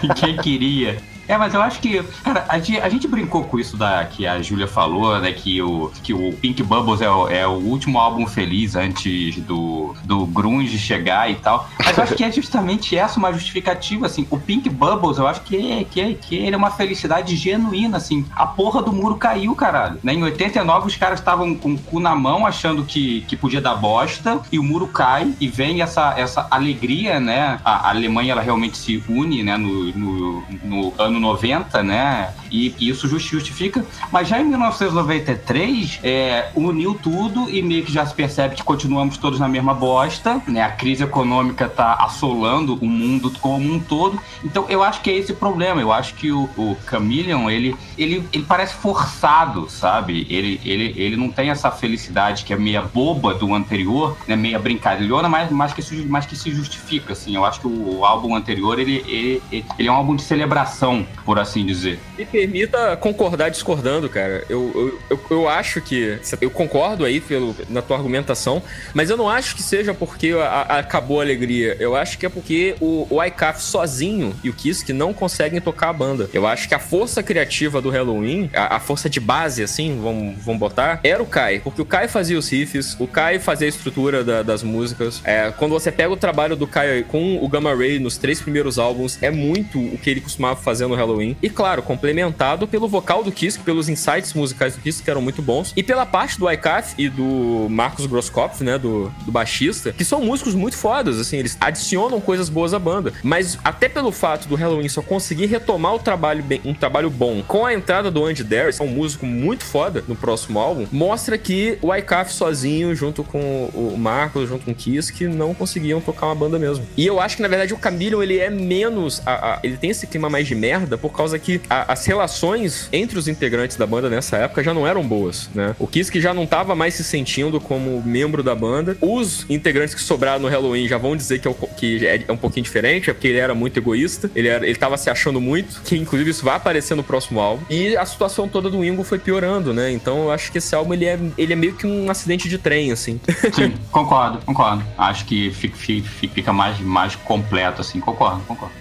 que, né? Quem queria. É, mas eu acho que, cara, a gente, a gente brincou com isso da, que a Júlia falou, né? Que o, que o Pink Bubbles é o, é o último álbum feliz antes do, do Grunge chegar e tal. Mas eu acho que é justamente essa uma justificativa, assim. O Pink Bubbles, eu acho que, é, que, é, que ele é uma felicidade genuína, assim. A porra do muro caiu, caralho. Né? Em 89, os caras estavam com o cu na mão, achando que, que podia dar bosta, e o muro cai, e vem essa, essa alegria, né? A, a Alemanha, ela realmente se une, né? No, no, no ano 90, né? E, e isso justifica. Mas já em 1993, é, uniu tudo e meio que já se percebe que continuamos todos na mesma bosta, né? A crise econômica tá assolando o mundo como um todo. Então eu acho que é esse o problema. Eu acho que o, o Chameleon, ele, ele, ele parece forçado, sabe? Ele, ele, ele não tem essa felicidade que é meia boba do anterior, né? Meia brincalhona, mas, mas, que, se, mas que se justifica, assim. Eu acho que o, o álbum anterior, ele, ele, ele é um álbum de celebração por assim dizer. Permita concordar discordando, cara. Eu, eu, eu, acho que. Eu concordo aí pelo, na tua argumentação, mas eu não acho que seja porque a, a, acabou a alegria. Eu acho que é porque o, o ICAF sozinho e o Kiss não conseguem tocar a banda. Eu acho que a força criativa do Halloween, a, a força de base, assim, vamos, vamos botar, era o Kai. Porque o Kai fazia os riffs, o Kai fazia a estrutura da, das músicas. É, quando você pega o trabalho do Kai com o Gamma Ray nos três primeiros álbuns, é muito o que ele costumava fazer no Halloween. E claro, pelo vocal do Kiss, pelos insights musicais do Kiss, que eram muito bons. E pela parte do ICAF e do Marcos Grosskopf, né, do, do baixista, que são músicos muito fodas, assim, eles adicionam coisas boas à banda. Mas até pelo fato do Halloween só conseguir retomar o trabalho bem, um trabalho bom com a entrada do Andy Darius, é um músico muito foda no próximo álbum, mostra que o ICAF sozinho, junto com o Marcos, junto com o Kiss, que não conseguiam tocar uma banda mesmo. E eu acho que, na verdade, o Camilo, ele é menos... A, a, ele tem esse clima mais de merda por causa que a, as relações entre os integrantes da banda nessa época já não eram boas, né? O Kiss já não tava mais se sentindo como membro da banda. Os integrantes que sobraram no Halloween já vão dizer que é, que é um pouquinho diferente, é porque ele era muito egoísta, ele, era, ele tava se achando muito, que inclusive isso vai aparecer no próximo álbum. E a situação toda do Ingo foi piorando, né? Então eu acho que esse álbum ele é, ele é meio que um acidente de trem, assim. Sim, concordo, concordo. Acho que fica, fica mais, mais completo, assim. Concordo, concordo.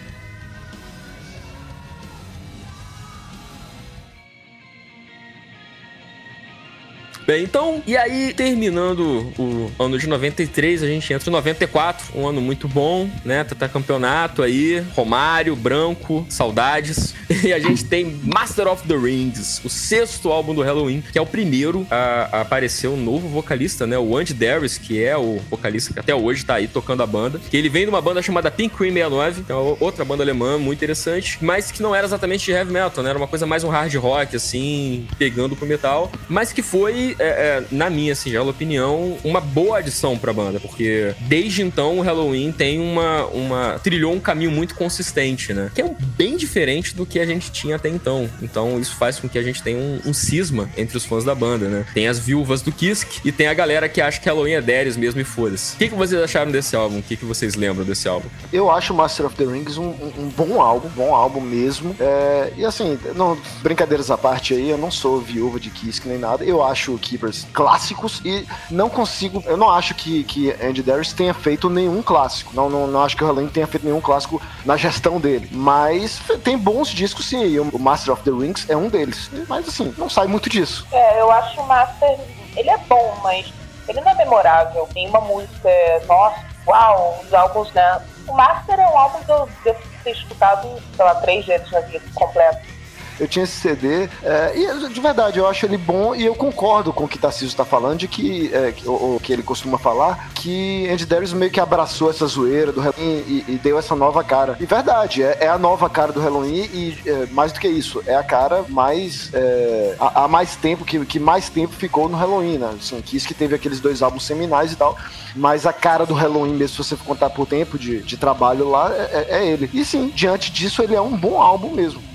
Bem, então, e aí, terminando o ano de 93, a gente entra em 94, um ano muito bom, né? Tá campeonato aí, Romário, Branco, saudades. E a gente tem Master of the Rings, o sexto álbum do Halloween, que é o primeiro a, aparecer um novo vocalista, né? O Andy Darius, que é o vocalista que até hoje tá aí tocando a banda. Que ele vem de uma banda chamada Pink Cream 69, que é outra banda alemã muito interessante, mas que não era exatamente de heavy metal, né? Era uma coisa mais um hard rock, assim, pegando pro metal, mas que foi é, é, na minha singela opinião, uma boa adição pra banda, porque desde então o Halloween tem uma, uma. trilhou um caminho muito consistente, né? Que é bem diferente do que a gente tinha até então. Então isso faz com que a gente tenha um, um cisma entre os fãs da banda, né? Tem as viúvas do Kisk e tem a galera que acha que Halloween é Darius mesmo e foda-se. O que, que vocês acharam desse álbum? O que, que vocês lembram desse álbum? Eu acho Master of the Rings um, um, um bom álbum, bom álbum mesmo. É, e assim, não, brincadeiras à parte aí, eu não sou viúva de Kisk nem nada. Eu acho o Keepers clássicos e não consigo. Eu não acho que, que Andy Darius tenha feito nenhum clássico. Não, não, não acho que o Halloween tenha feito nenhum clássico na gestão dele. Mas tem bons discos sim. E o Master of the Rings é um deles. Mas assim, não sai muito disso. É, eu acho o Master. Ele é bom, mas ele não é memorável. Tem uma música, nossa, uau, os álbuns, né? O Master é um álbum que eu devo ter escutado, sei lá, três vezes na vida completo. Eu tinha esse CD. É, e de verdade, eu acho ele bom e eu concordo com o que Tarcísio tá falando, de que, é, o, que ele costuma falar, que Andy Darius meio que abraçou essa zoeira do Halloween e, e deu essa nova cara. E verdade, é, é, a nova cara do Halloween e é, mais do que isso, é a cara mais. É, há mais tempo, que, que mais tempo ficou no Halloween, né? Assim, que isso que teve aqueles dois álbuns seminais e tal. Mas a cara do Halloween, mesmo se você contar por tempo de, de trabalho lá, é, é, é ele. E sim, diante disso, ele é um bom álbum mesmo.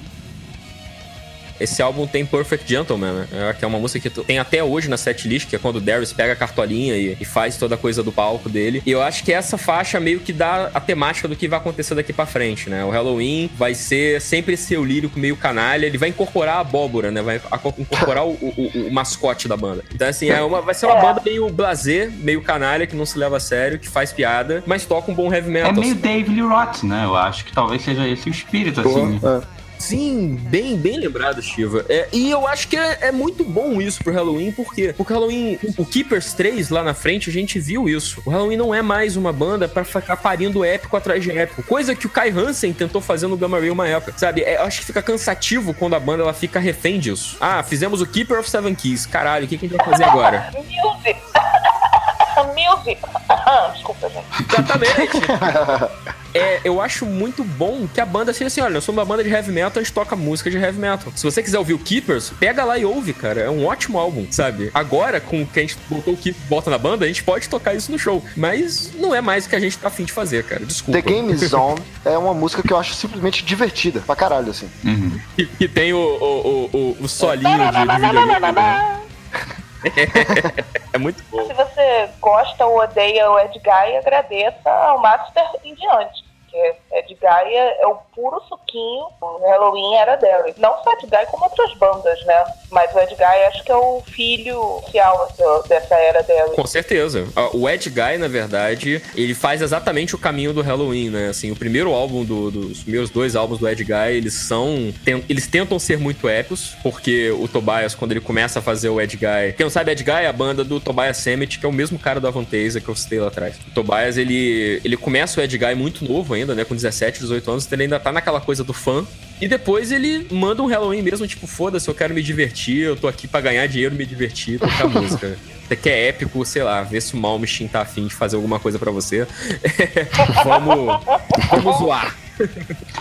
Esse álbum tem Perfect Gentleman, né? É, que é uma música que tem até hoje na setlist, que é quando o Darius pega a cartolinha e, e, faz toda a coisa do palco dele. E eu acho que essa faixa meio que dá a temática do que vai acontecer daqui para frente, né? O Halloween vai ser sempre esse eu lírico meio canalha, ele vai incorporar a abóbora, né? Vai incorporar o, o, o, mascote da banda. Então, assim, é uma, vai ser uma banda meio blazer, meio canalha, que não se leva a sério, que faz piada, mas toca um bom heavy metal. É meio assim. Dave Lee Roth, né? Eu acho que talvez seja esse o espírito, assim. É. Sim, bem, bem lembrado, Shiva. É, e eu acho que é, é, muito bom isso pro Halloween, por quê? Porque o Halloween, o Keepers 3 lá na frente, a gente viu isso. O Halloween não é mais uma banda para ficar parindo épico atrás de épico. Coisa que o Kai Hansen tentou fazer no Gamma Ray uma época. Sabe? É, eu acho que fica cansativo quando a banda ela fica refém disso. Ah, fizemos o Keeper of Seven Keys. Caralho, o que, que a gente vai fazer agora? Music! Music! Desculpa, gente. Exatamente. É, eu acho muito bom que a banda seja assim: olha, eu sou uma banda de heavy metal, a gente toca música de heavy metal. Se você quiser ouvir o Keepers, pega lá e ouve, cara. É um ótimo álbum, sabe? Agora, com que a gente botou o Keepers volta na banda, a gente pode tocar isso no show. Mas não é mais o que a gente tá afim de fazer, cara. Desculpa. The Game Zone é uma música que eu acho simplesmente divertida, pra caralho, assim. Uhum. E, e, tem o, o, o, o solinho de, de videogame. é muito bom. Se você gosta ou odeia o Ed Guy, agradeça ao Master em diante porque Ed Gaia é o puro suquinho. O Halloween era dela. Não só Ed Gaia, como outras bandas, né? Mas o Ed Gaia acho que é o filho oficial dessa era dela. Com certeza. O Ed Guy, na verdade, ele faz exatamente o caminho do Halloween, né? Assim, o primeiro álbum do, dos primeiros dois álbuns do Ed Guy, eles são. Tem, eles tentam ser muito épicos, porque o Tobias, quando ele começa a fazer o Ed Guy. Quem não sabe, Ed Guy é a banda do Tobias Sammet, que é o mesmo cara da Avanteza que eu citei lá atrás. O Tobias, ele, ele começa o Ed Guy muito novo ainda ainda, né? Com 17, 18 anos, ele ainda tá naquela coisa do fã. E depois ele manda um Halloween mesmo, tipo, foda-se, eu quero me divertir, eu tô aqui para ganhar dinheiro, me divertir, tocar música. Até que é épico, sei lá, ver se o Malmsteen tá afim de fazer alguma coisa para você. vamos, vamos zoar.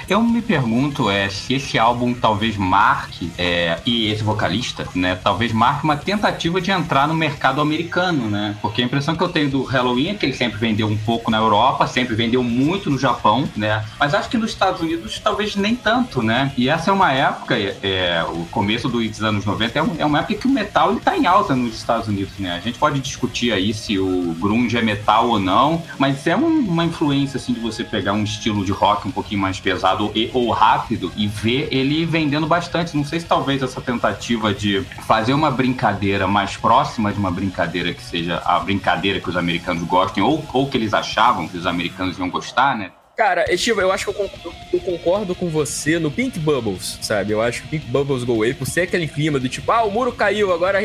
Eu me pergunto é, se esse álbum talvez marque, é, e esse vocalista, né, talvez marque uma tentativa de entrar no mercado americano, né? Porque a impressão que eu tenho do Halloween é que ele sempre vendeu um pouco na Europa, sempre vendeu muito no Japão, né? Mas acho que nos Estados Unidos talvez nem tanto, né? E essa é uma época, é, o começo dos anos 90 é, é uma época que o metal ele tá em alta nos Estados Unidos, né? A gente pode discutir aí se o grunge é metal ou não, mas é uma influência, assim, de você pegar um estilo de rock um pouco pouquinho mais pesado e, ou rápido e ver ele vendendo bastante. Não sei se talvez essa tentativa de fazer uma brincadeira mais próxima de uma brincadeira que seja a brincadeira que os americanos gostem ou, ou que eles achavam que os americanos iam gostar, né? Cara, Steve, eu acho que eu concordo, eu concordo, com você no Pink Bubbles, sabe? Eu acho que Pink Bubbles Go Away, por ser aquele clima do tipo, ah, o muro caiu, agora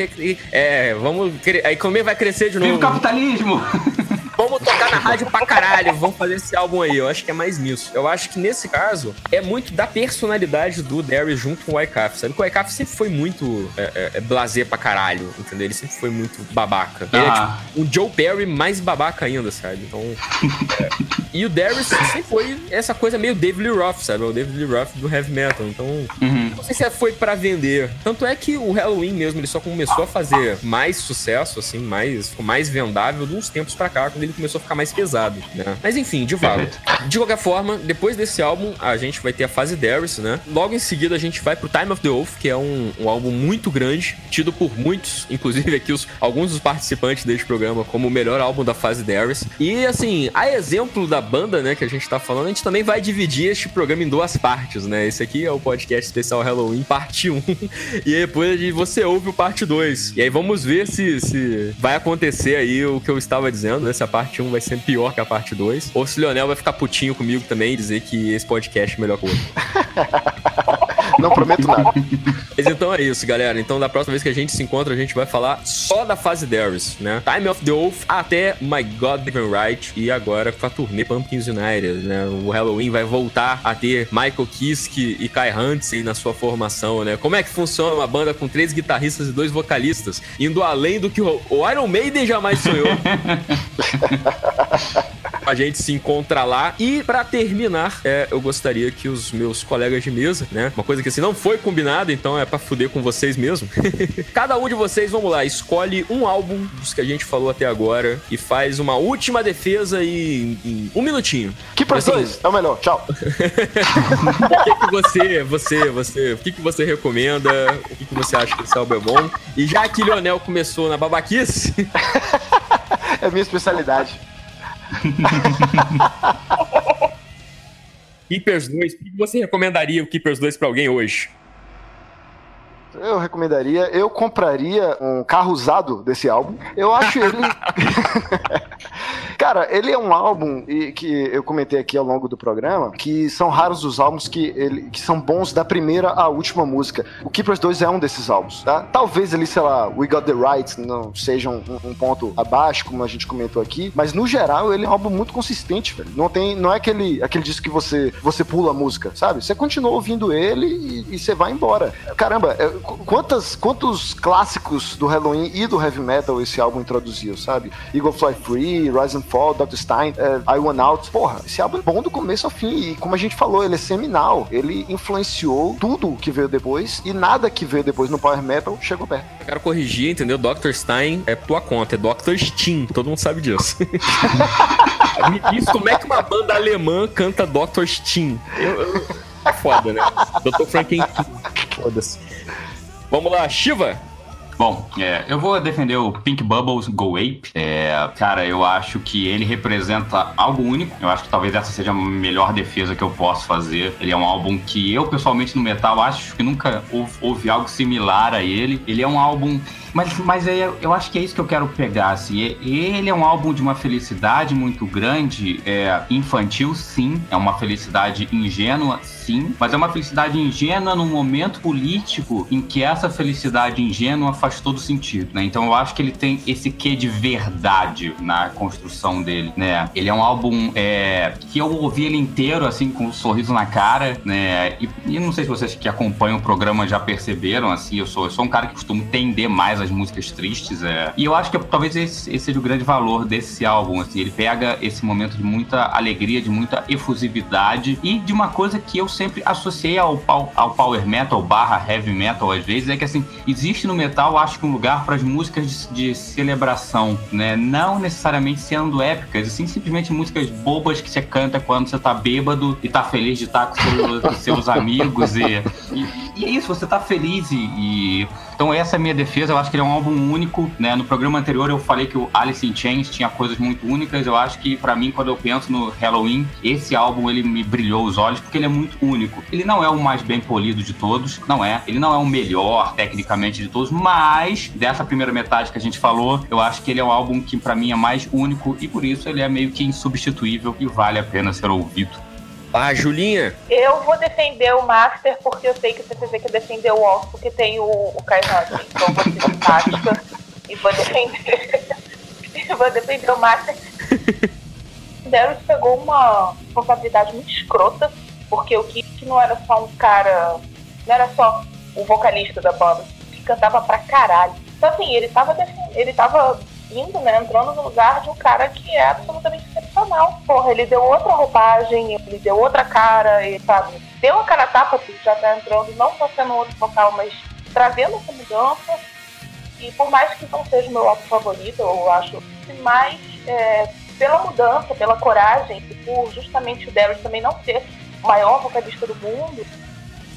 é, vamos. A economia vai crescer de novo. Viva o capitalismo! Vamos tocar na rádio pra caralho, vamos fazer esse álbum aí. Eu acho que é mais nisso. Eu acho que nesse caso, é muito da personalidade do Darius junto com o Wyckoff, sabe? Que o Wyckoff sempre foi muito é, é, é, blazer pra caralho, entendeu? Ele sempre foi muito babaca. Ele é ah. é tipo um Joe Perry mais babaca ainda, sabe? Então. É. E o Darius sempre foi essa coisa meio David Lee Roth, sabe? O David Lee Roth do heavy metal. Então, uhum. não sei se foi para vender. Tanto é que o Halloween mesmo, ele só começou a fazer mais sucesso, assim, mais, mais vendável de uns tempos pra cá, quando ele ele começou a ficar mais pesado, né? Mas enfim, de volta. De qualquer forma, depois desse álbum, a gente vai ter a fase Darius, né? Logo em seguida, a gente vai pro Time of the Oath, que é um, um álbum muito grande, tido por muitos, inclusive aqui os, alguns dos participantes deste programa, como o melhor álbum da fase Darius. E assim, a exemplo da banda, né, que a gente tá falando, a gente também vai dividir este programa em duas partes, né? Esse aqui é o podcast especial Halloween, parte 1. e depois você ouve o parte 2. E aí vamos ver se, se vai acontecer aí o que eu estava dizendo, né? Se a parte 1 vai ser pior que a parte 2. Ou se o Leonel vai ficar putinho comigo também e dizer que esse podcast é melhor que o outro. Não prometo nada. Mas então é isso, galera. Então da próxima vez que a gente se encontra, a gente vai falar só da fase Darius, né? Time of the Oath até My God Given Right e agora com a turnê Pumpkins United, né? O Halloween vai voltar a ter Michael Kiske e Kai Hansen na sua formação, né? Como é que funciona uma banda com três guitarristas e dois vocalistas, indo além do que o Iron Maiden jamais sonhou? a gente se encontra lá. E para terminar, é, eu gostaria que os meus colegas de mesa, né? Uma coisa que assim não foi combinada, então é para fuder com vocês mesmo. Cada um de vocês, vamos lá, escolhe um álbum dos que a gente falou até agora e faz uma última defesa em, em um minutinho. Que para assim, dois, é o melhor. Tchau. o que, que você, você, você, o que, que você recomenda? O que, que você acha que esse álbum é bom? E já que Lionel começou na babaquice. é minha especialidade. Keepers 2, o que você recomendaria o Keepers 2 para alguém hoje? Eu recomendaria, eu compraria um carro usado desse álbum. Eu acho ele. Cara, ele é um álbum que eu comentei aqui ao longo do programa, que são raros os álbuns que, ele, que são bons da primeira à última música. O Keepers 2 é um desses álbuns, tá? Talvez ele, sei lá, We Got the Right não seja um, um, ponto abaixo, como a gente comentou aqui, mas no geral ele é um álbum muito consistente, velho. Não tem, não é aquele, aquele disco que você, você pula a música, sabe? Você continua ouvindo ele e, e você vai embora. Caramba, é, quantas, quantos clássicos do Halloween e do heavy metal esse álbum introduziu, sabe? Eagle Fly Free, Rise and Fall, Dr. Stein, é, I Want Out. Porra, esse álbum é bom do começo ao fim. E como a gente falou, ele é seminal. Ele influenciou tudo que veio depois e nada que veio depois no Power Metal chegou perto. Eu quero corrigir, entendeu? Dr. Stein é tua conta, é Dr. Stein. Todo mundo sabe disso. Me diz como é que uma banda alemã canta Dr. Stein. Eu, eu... É foda, né? Dr. Frankenstein. Foda-se. Vamos lá, Shiva. Bom, é, eu vou defender o Pink Bubbles Go Ape. É, cara, eu acho que ele representa algo único. Eu acho que talvez essa seja a melhor defesa que eu posso fazer. Ele é um álbum que eu, pessoalmente, no metal, acho que nunca houve, algo similar a ele. Ele é um álbum mas, mas é, eu acho que é isso que eu quero pegar, assim. Ele é um álbum de uma felicidade muito grande, é infantil, sim. É uma felicidade ingênua, sim. Mas é uma felicidade ingênua num momento político em que essa felicidade ingênua faz todo sentido, né? Então eu acho que ele tem esse quê de verdade na construção dele, né? Ele é um álbum é, que eu ouvi ele inteiro, assim, com um sorriso na cara, né? E, e não sei se vocês que acompanham o programa já perceberam, assim, eu sou, eu sou um cara que costuma entender mais as músicas tristes. É... E eu acho que talvez esse, esse, seja o grande valor desse álbum. Assim, ele pega esse momento de muita alegria, de muita efusividade e de uma coisa que eu sempre associei ao, ao power metal barra heavy metal às vezes, é que assim, existe no metal, acho que um lugar para as músicas de, de, celebração, né? Não necessariamente sendo épicas, assim, simplesmente músicas bobas que você canta quando você tá bêbado e tá feliz de estar com, seu, com seus amigos e, e, e, é isso, você tá feliz e, e então essa é a minha defesa, eu acho que ele é um álbum único, né? No programa anterior eu falei que o Alice in Chains tinha coisas muito únicas, eu acho que para mim quando eu penso no Halloween, esse álbum ele me brilhou os olhos porque ele é muito único. Ele não é o mais bem polido de todos, não é. Ele não é o melhor tecnicamente de todos, mas dessa primeira metade que a gente falou, eu acho que ele é um álbum que para mim é mais único e por isso ele é meio que insubstituível e vale a pena ser ouvido. Ah, Julinha. Eu vou defender o Master porque eu sei que você tem que defender o Osso porque tem o, o Kai Hansen. Então vou ser simpática e vou defender. vou defender o Master. Darius pegou uma responsabilidade muito escrota, porque o Kit não era só um cara. Não era só o vocalista da banda, que cantava pra caralho. Então assim, ele tava, ele tava né, entrando no lugar de um cara que é absolutamente excepcional. Porra, ele deu outra roupagem, ele deu outra cara, ele, sabe, deu a cara tapa, que já tá entrando, não só sendo outro vocal, mas trazendo essa mudança. E por mais que não seja o meu álbum favorito, eu acho, mais é, pela mudança, pela coragem, e por justamente o Darius também não ser o maior vocalista do mundo,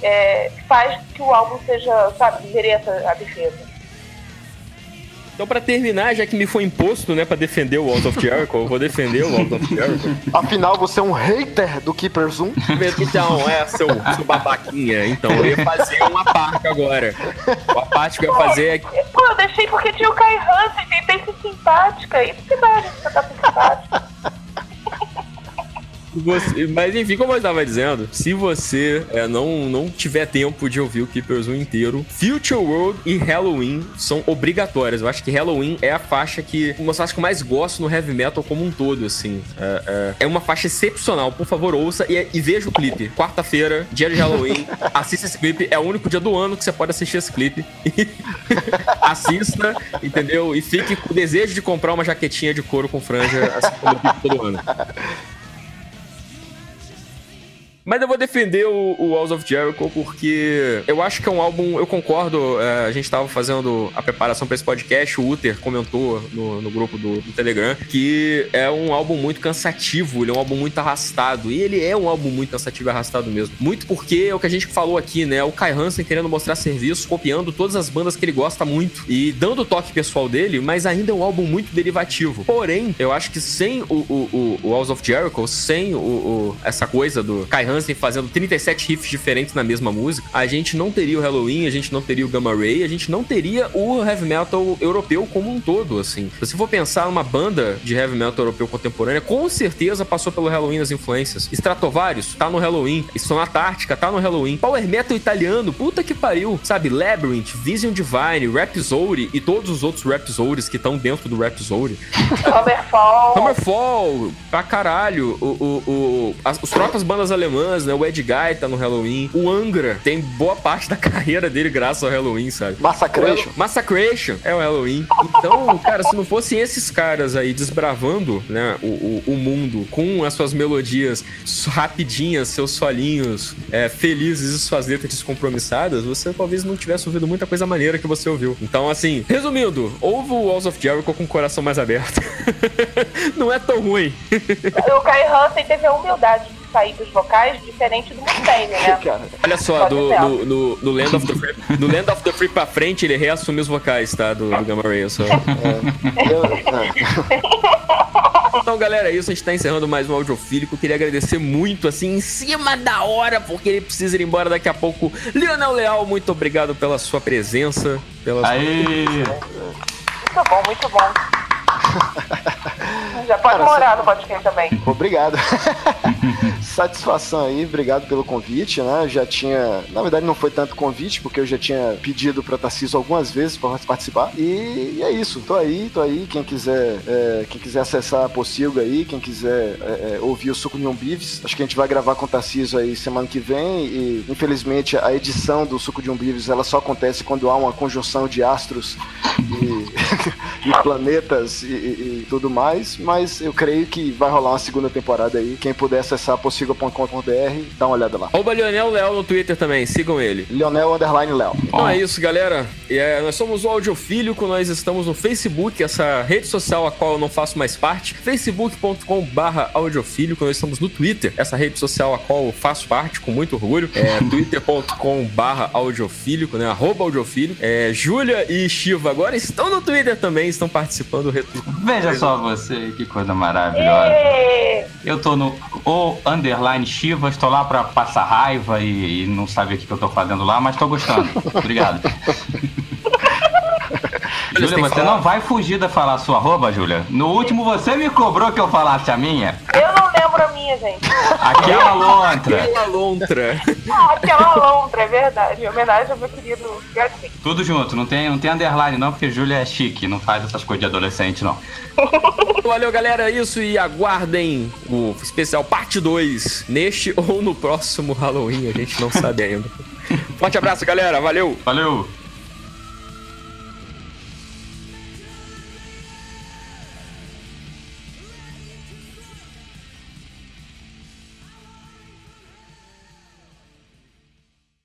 é, faz que o álbum seja, sabe, mereça a defesa. Então, pra terminar, já que me foi imposto, né, pra defender o Walls of Jericho, eu vou defender o Walls of Jericho. Afinal, você é um hater do Keeper Zoom? Então, é, seu, seu babaquinha. Então, eu ia fazer uma parte agora. A parte que eu ia fazer é... Pô, eu deixei porque tinha o Kai Hansen, tentei ser simpática. Isso que dá, a gente tá simpática. Você, mas enfim, como eu estava dizendo, se você é, não, não tiver tempo de ouvir o Keepers 1 inteiro, Future World e Halloween são obrigatórias. Eu acho que Halloween é a faixa que uma das faixas que eu mais gosto no heavy metal como um todo, assim. É, é, é uma faixa excepcional. Por favor, ouça e, e veja o clipe. Quarta-feira, dia de Halloween, assista esse clipe. É o único dia do ano que você pode assistir esse clipe. Assista, entendeu? E fique com o desejo de comprar uma jaquetinha de couro com franja, assim como o clipe todo ano. Mas eu vou defender o, Walls of Jericho porque eu acho que é um álbum. Eu concordo, é, a gente estava fazendo a preparação para esse podcast. O Uther comentou no, no grupo do, do, Telegram que é um álbum muito cansativo, ele é um álbum muito arrastado. E ele é um álbum muito cansativo e arrastado mesmo. Muito porque é o que a gente falou aqui, né? O Kai Hansen querendo mostrar serviço, copiando todas as bandas que ele gosta muito e dando o toque pessoal dele, mas ainda é um álbum muito derivativo. Porém, eu acho que sem o, o, o Walls of Jericho, sem o, essa coisa do Kai Hansen fazendo 37 riffs diferentes na mesma música, a gente não teria o Halloween, a gente não teria o Gamma Ray, a gente não teria o heavy metal europeu como um todo, assim. Se você for pensar numa banda de heavy metal europeu contemporânea, com certeza passou pelo Halloween as influências. Stratovarius tá no Halloween, Sonata Ártica tá no Halloween, Power Metal italiano, puta que pariu, sabe? Labyrinth, Vision Divine, Rhapsody e todos os outros Rhapsodies que estão dentro do Rhapsody. Hammerfall. Hammerfall, pra caralho. O, o, o, as, os próprias bandas alemãs, né? O Ed Guy tá no Halloween. O Angra tem boa parte da carreira dele graças ao Halloween, sabe? Massacration. O Massacration é o Halloween. Então, cara, se não fossem esses caras aí desbravando, né, o, o, o mundo com as suas melodias rapidinhas, seus solinhos é, felizes e suas letras descompromissadas, você talvez não tivesse ouvido muita coisa maneira que você ouviu. Então, assim, resumindo, ouve o Walls of Jericho com o coração mais aberto. não é tão ruim. o Kai Hansen teve a humildade dos vocais diferente do Mustaine, né? Olha só, do, no, no, no, Land of the Free, no Land of the Free pra frente, ele reassume os vocais, tá? Do, do Gamma Ray, só. É. Então, galera, é isso. A gente tá encerrando mais um audiofílico. Queria agradecer muito, assim, em cima da hora, porque ele precisa ir embora daqui a pouco. Lionel Leal, muito obrigado pela sua presença. Pela Aê! Sua... Muito bom, muito bom. Já pode Cara, morar no podcast também. Obrigado. Satisfação aí, obrigado pelo convite, né? Já tinha, na verdade não foi tanto convite, porque eu já tinha pedido para Tarcísio algumas vezes para participar. E, e, é isso, tô aí, tô aí. Quem quiser, é, quem quiser acessar a Pocilga aí, quem quiser é, é, ouvir o Suco de Bives, acho que a gente vai gravar com o Tarcísio aí semana que vem. E infelizmente a edição do Suco de Bives ela só acontece quando há uma conjunção de astros e, e planetas e, e, tudo mais. Mas eu creio que vai rolar uma segunda temporada aí. Quem puder acessar possiga.com.br, dá uma olhada lá. Arroba Leonel Léo no Twitter também, sigam ele. Leonel Underline Léo. Então é isso, galera. E, é, nós somos o Audiofílico, nós estamos no Facebook, essa rede social a qual eu não faço mais parte, facebook.com barra audiofílico, nós estamos no Twitter, essa rede social a qual eu faço parte com muito orgulho, é twitter.com barra audiofílico, né, arroba audiofílico. É, Júlia e Shiva agora estão no Twitter também, estão participando do retweet. Veja só você, que coisa maravilhosa. Eu tô no o underline Shiva, estou lá para passar raiva e, e, não saber o que eu tô fazendo lá, mas tô gostando. Obrigado. Júlia, você não vai fugir de falar a sua arroba, Júlia? No último você me cobrou que eu falasse a minha. Eu não lembro a minha, gente. Aquela lontra. Aquela lontra. Ah, aquela lontra, é verdade. Em homenagem ao meu querido gatinho. Tudo junto, não tem, não tem underline não, porque Júlia é chique, não faz essas coisas de adolescente, não. Valeu, galera, é isso e aguardem o especial parte 2 neste ou no próximo Halloween, a gente não sabe ainda. Forte abraço, galera, valeu! Valeu!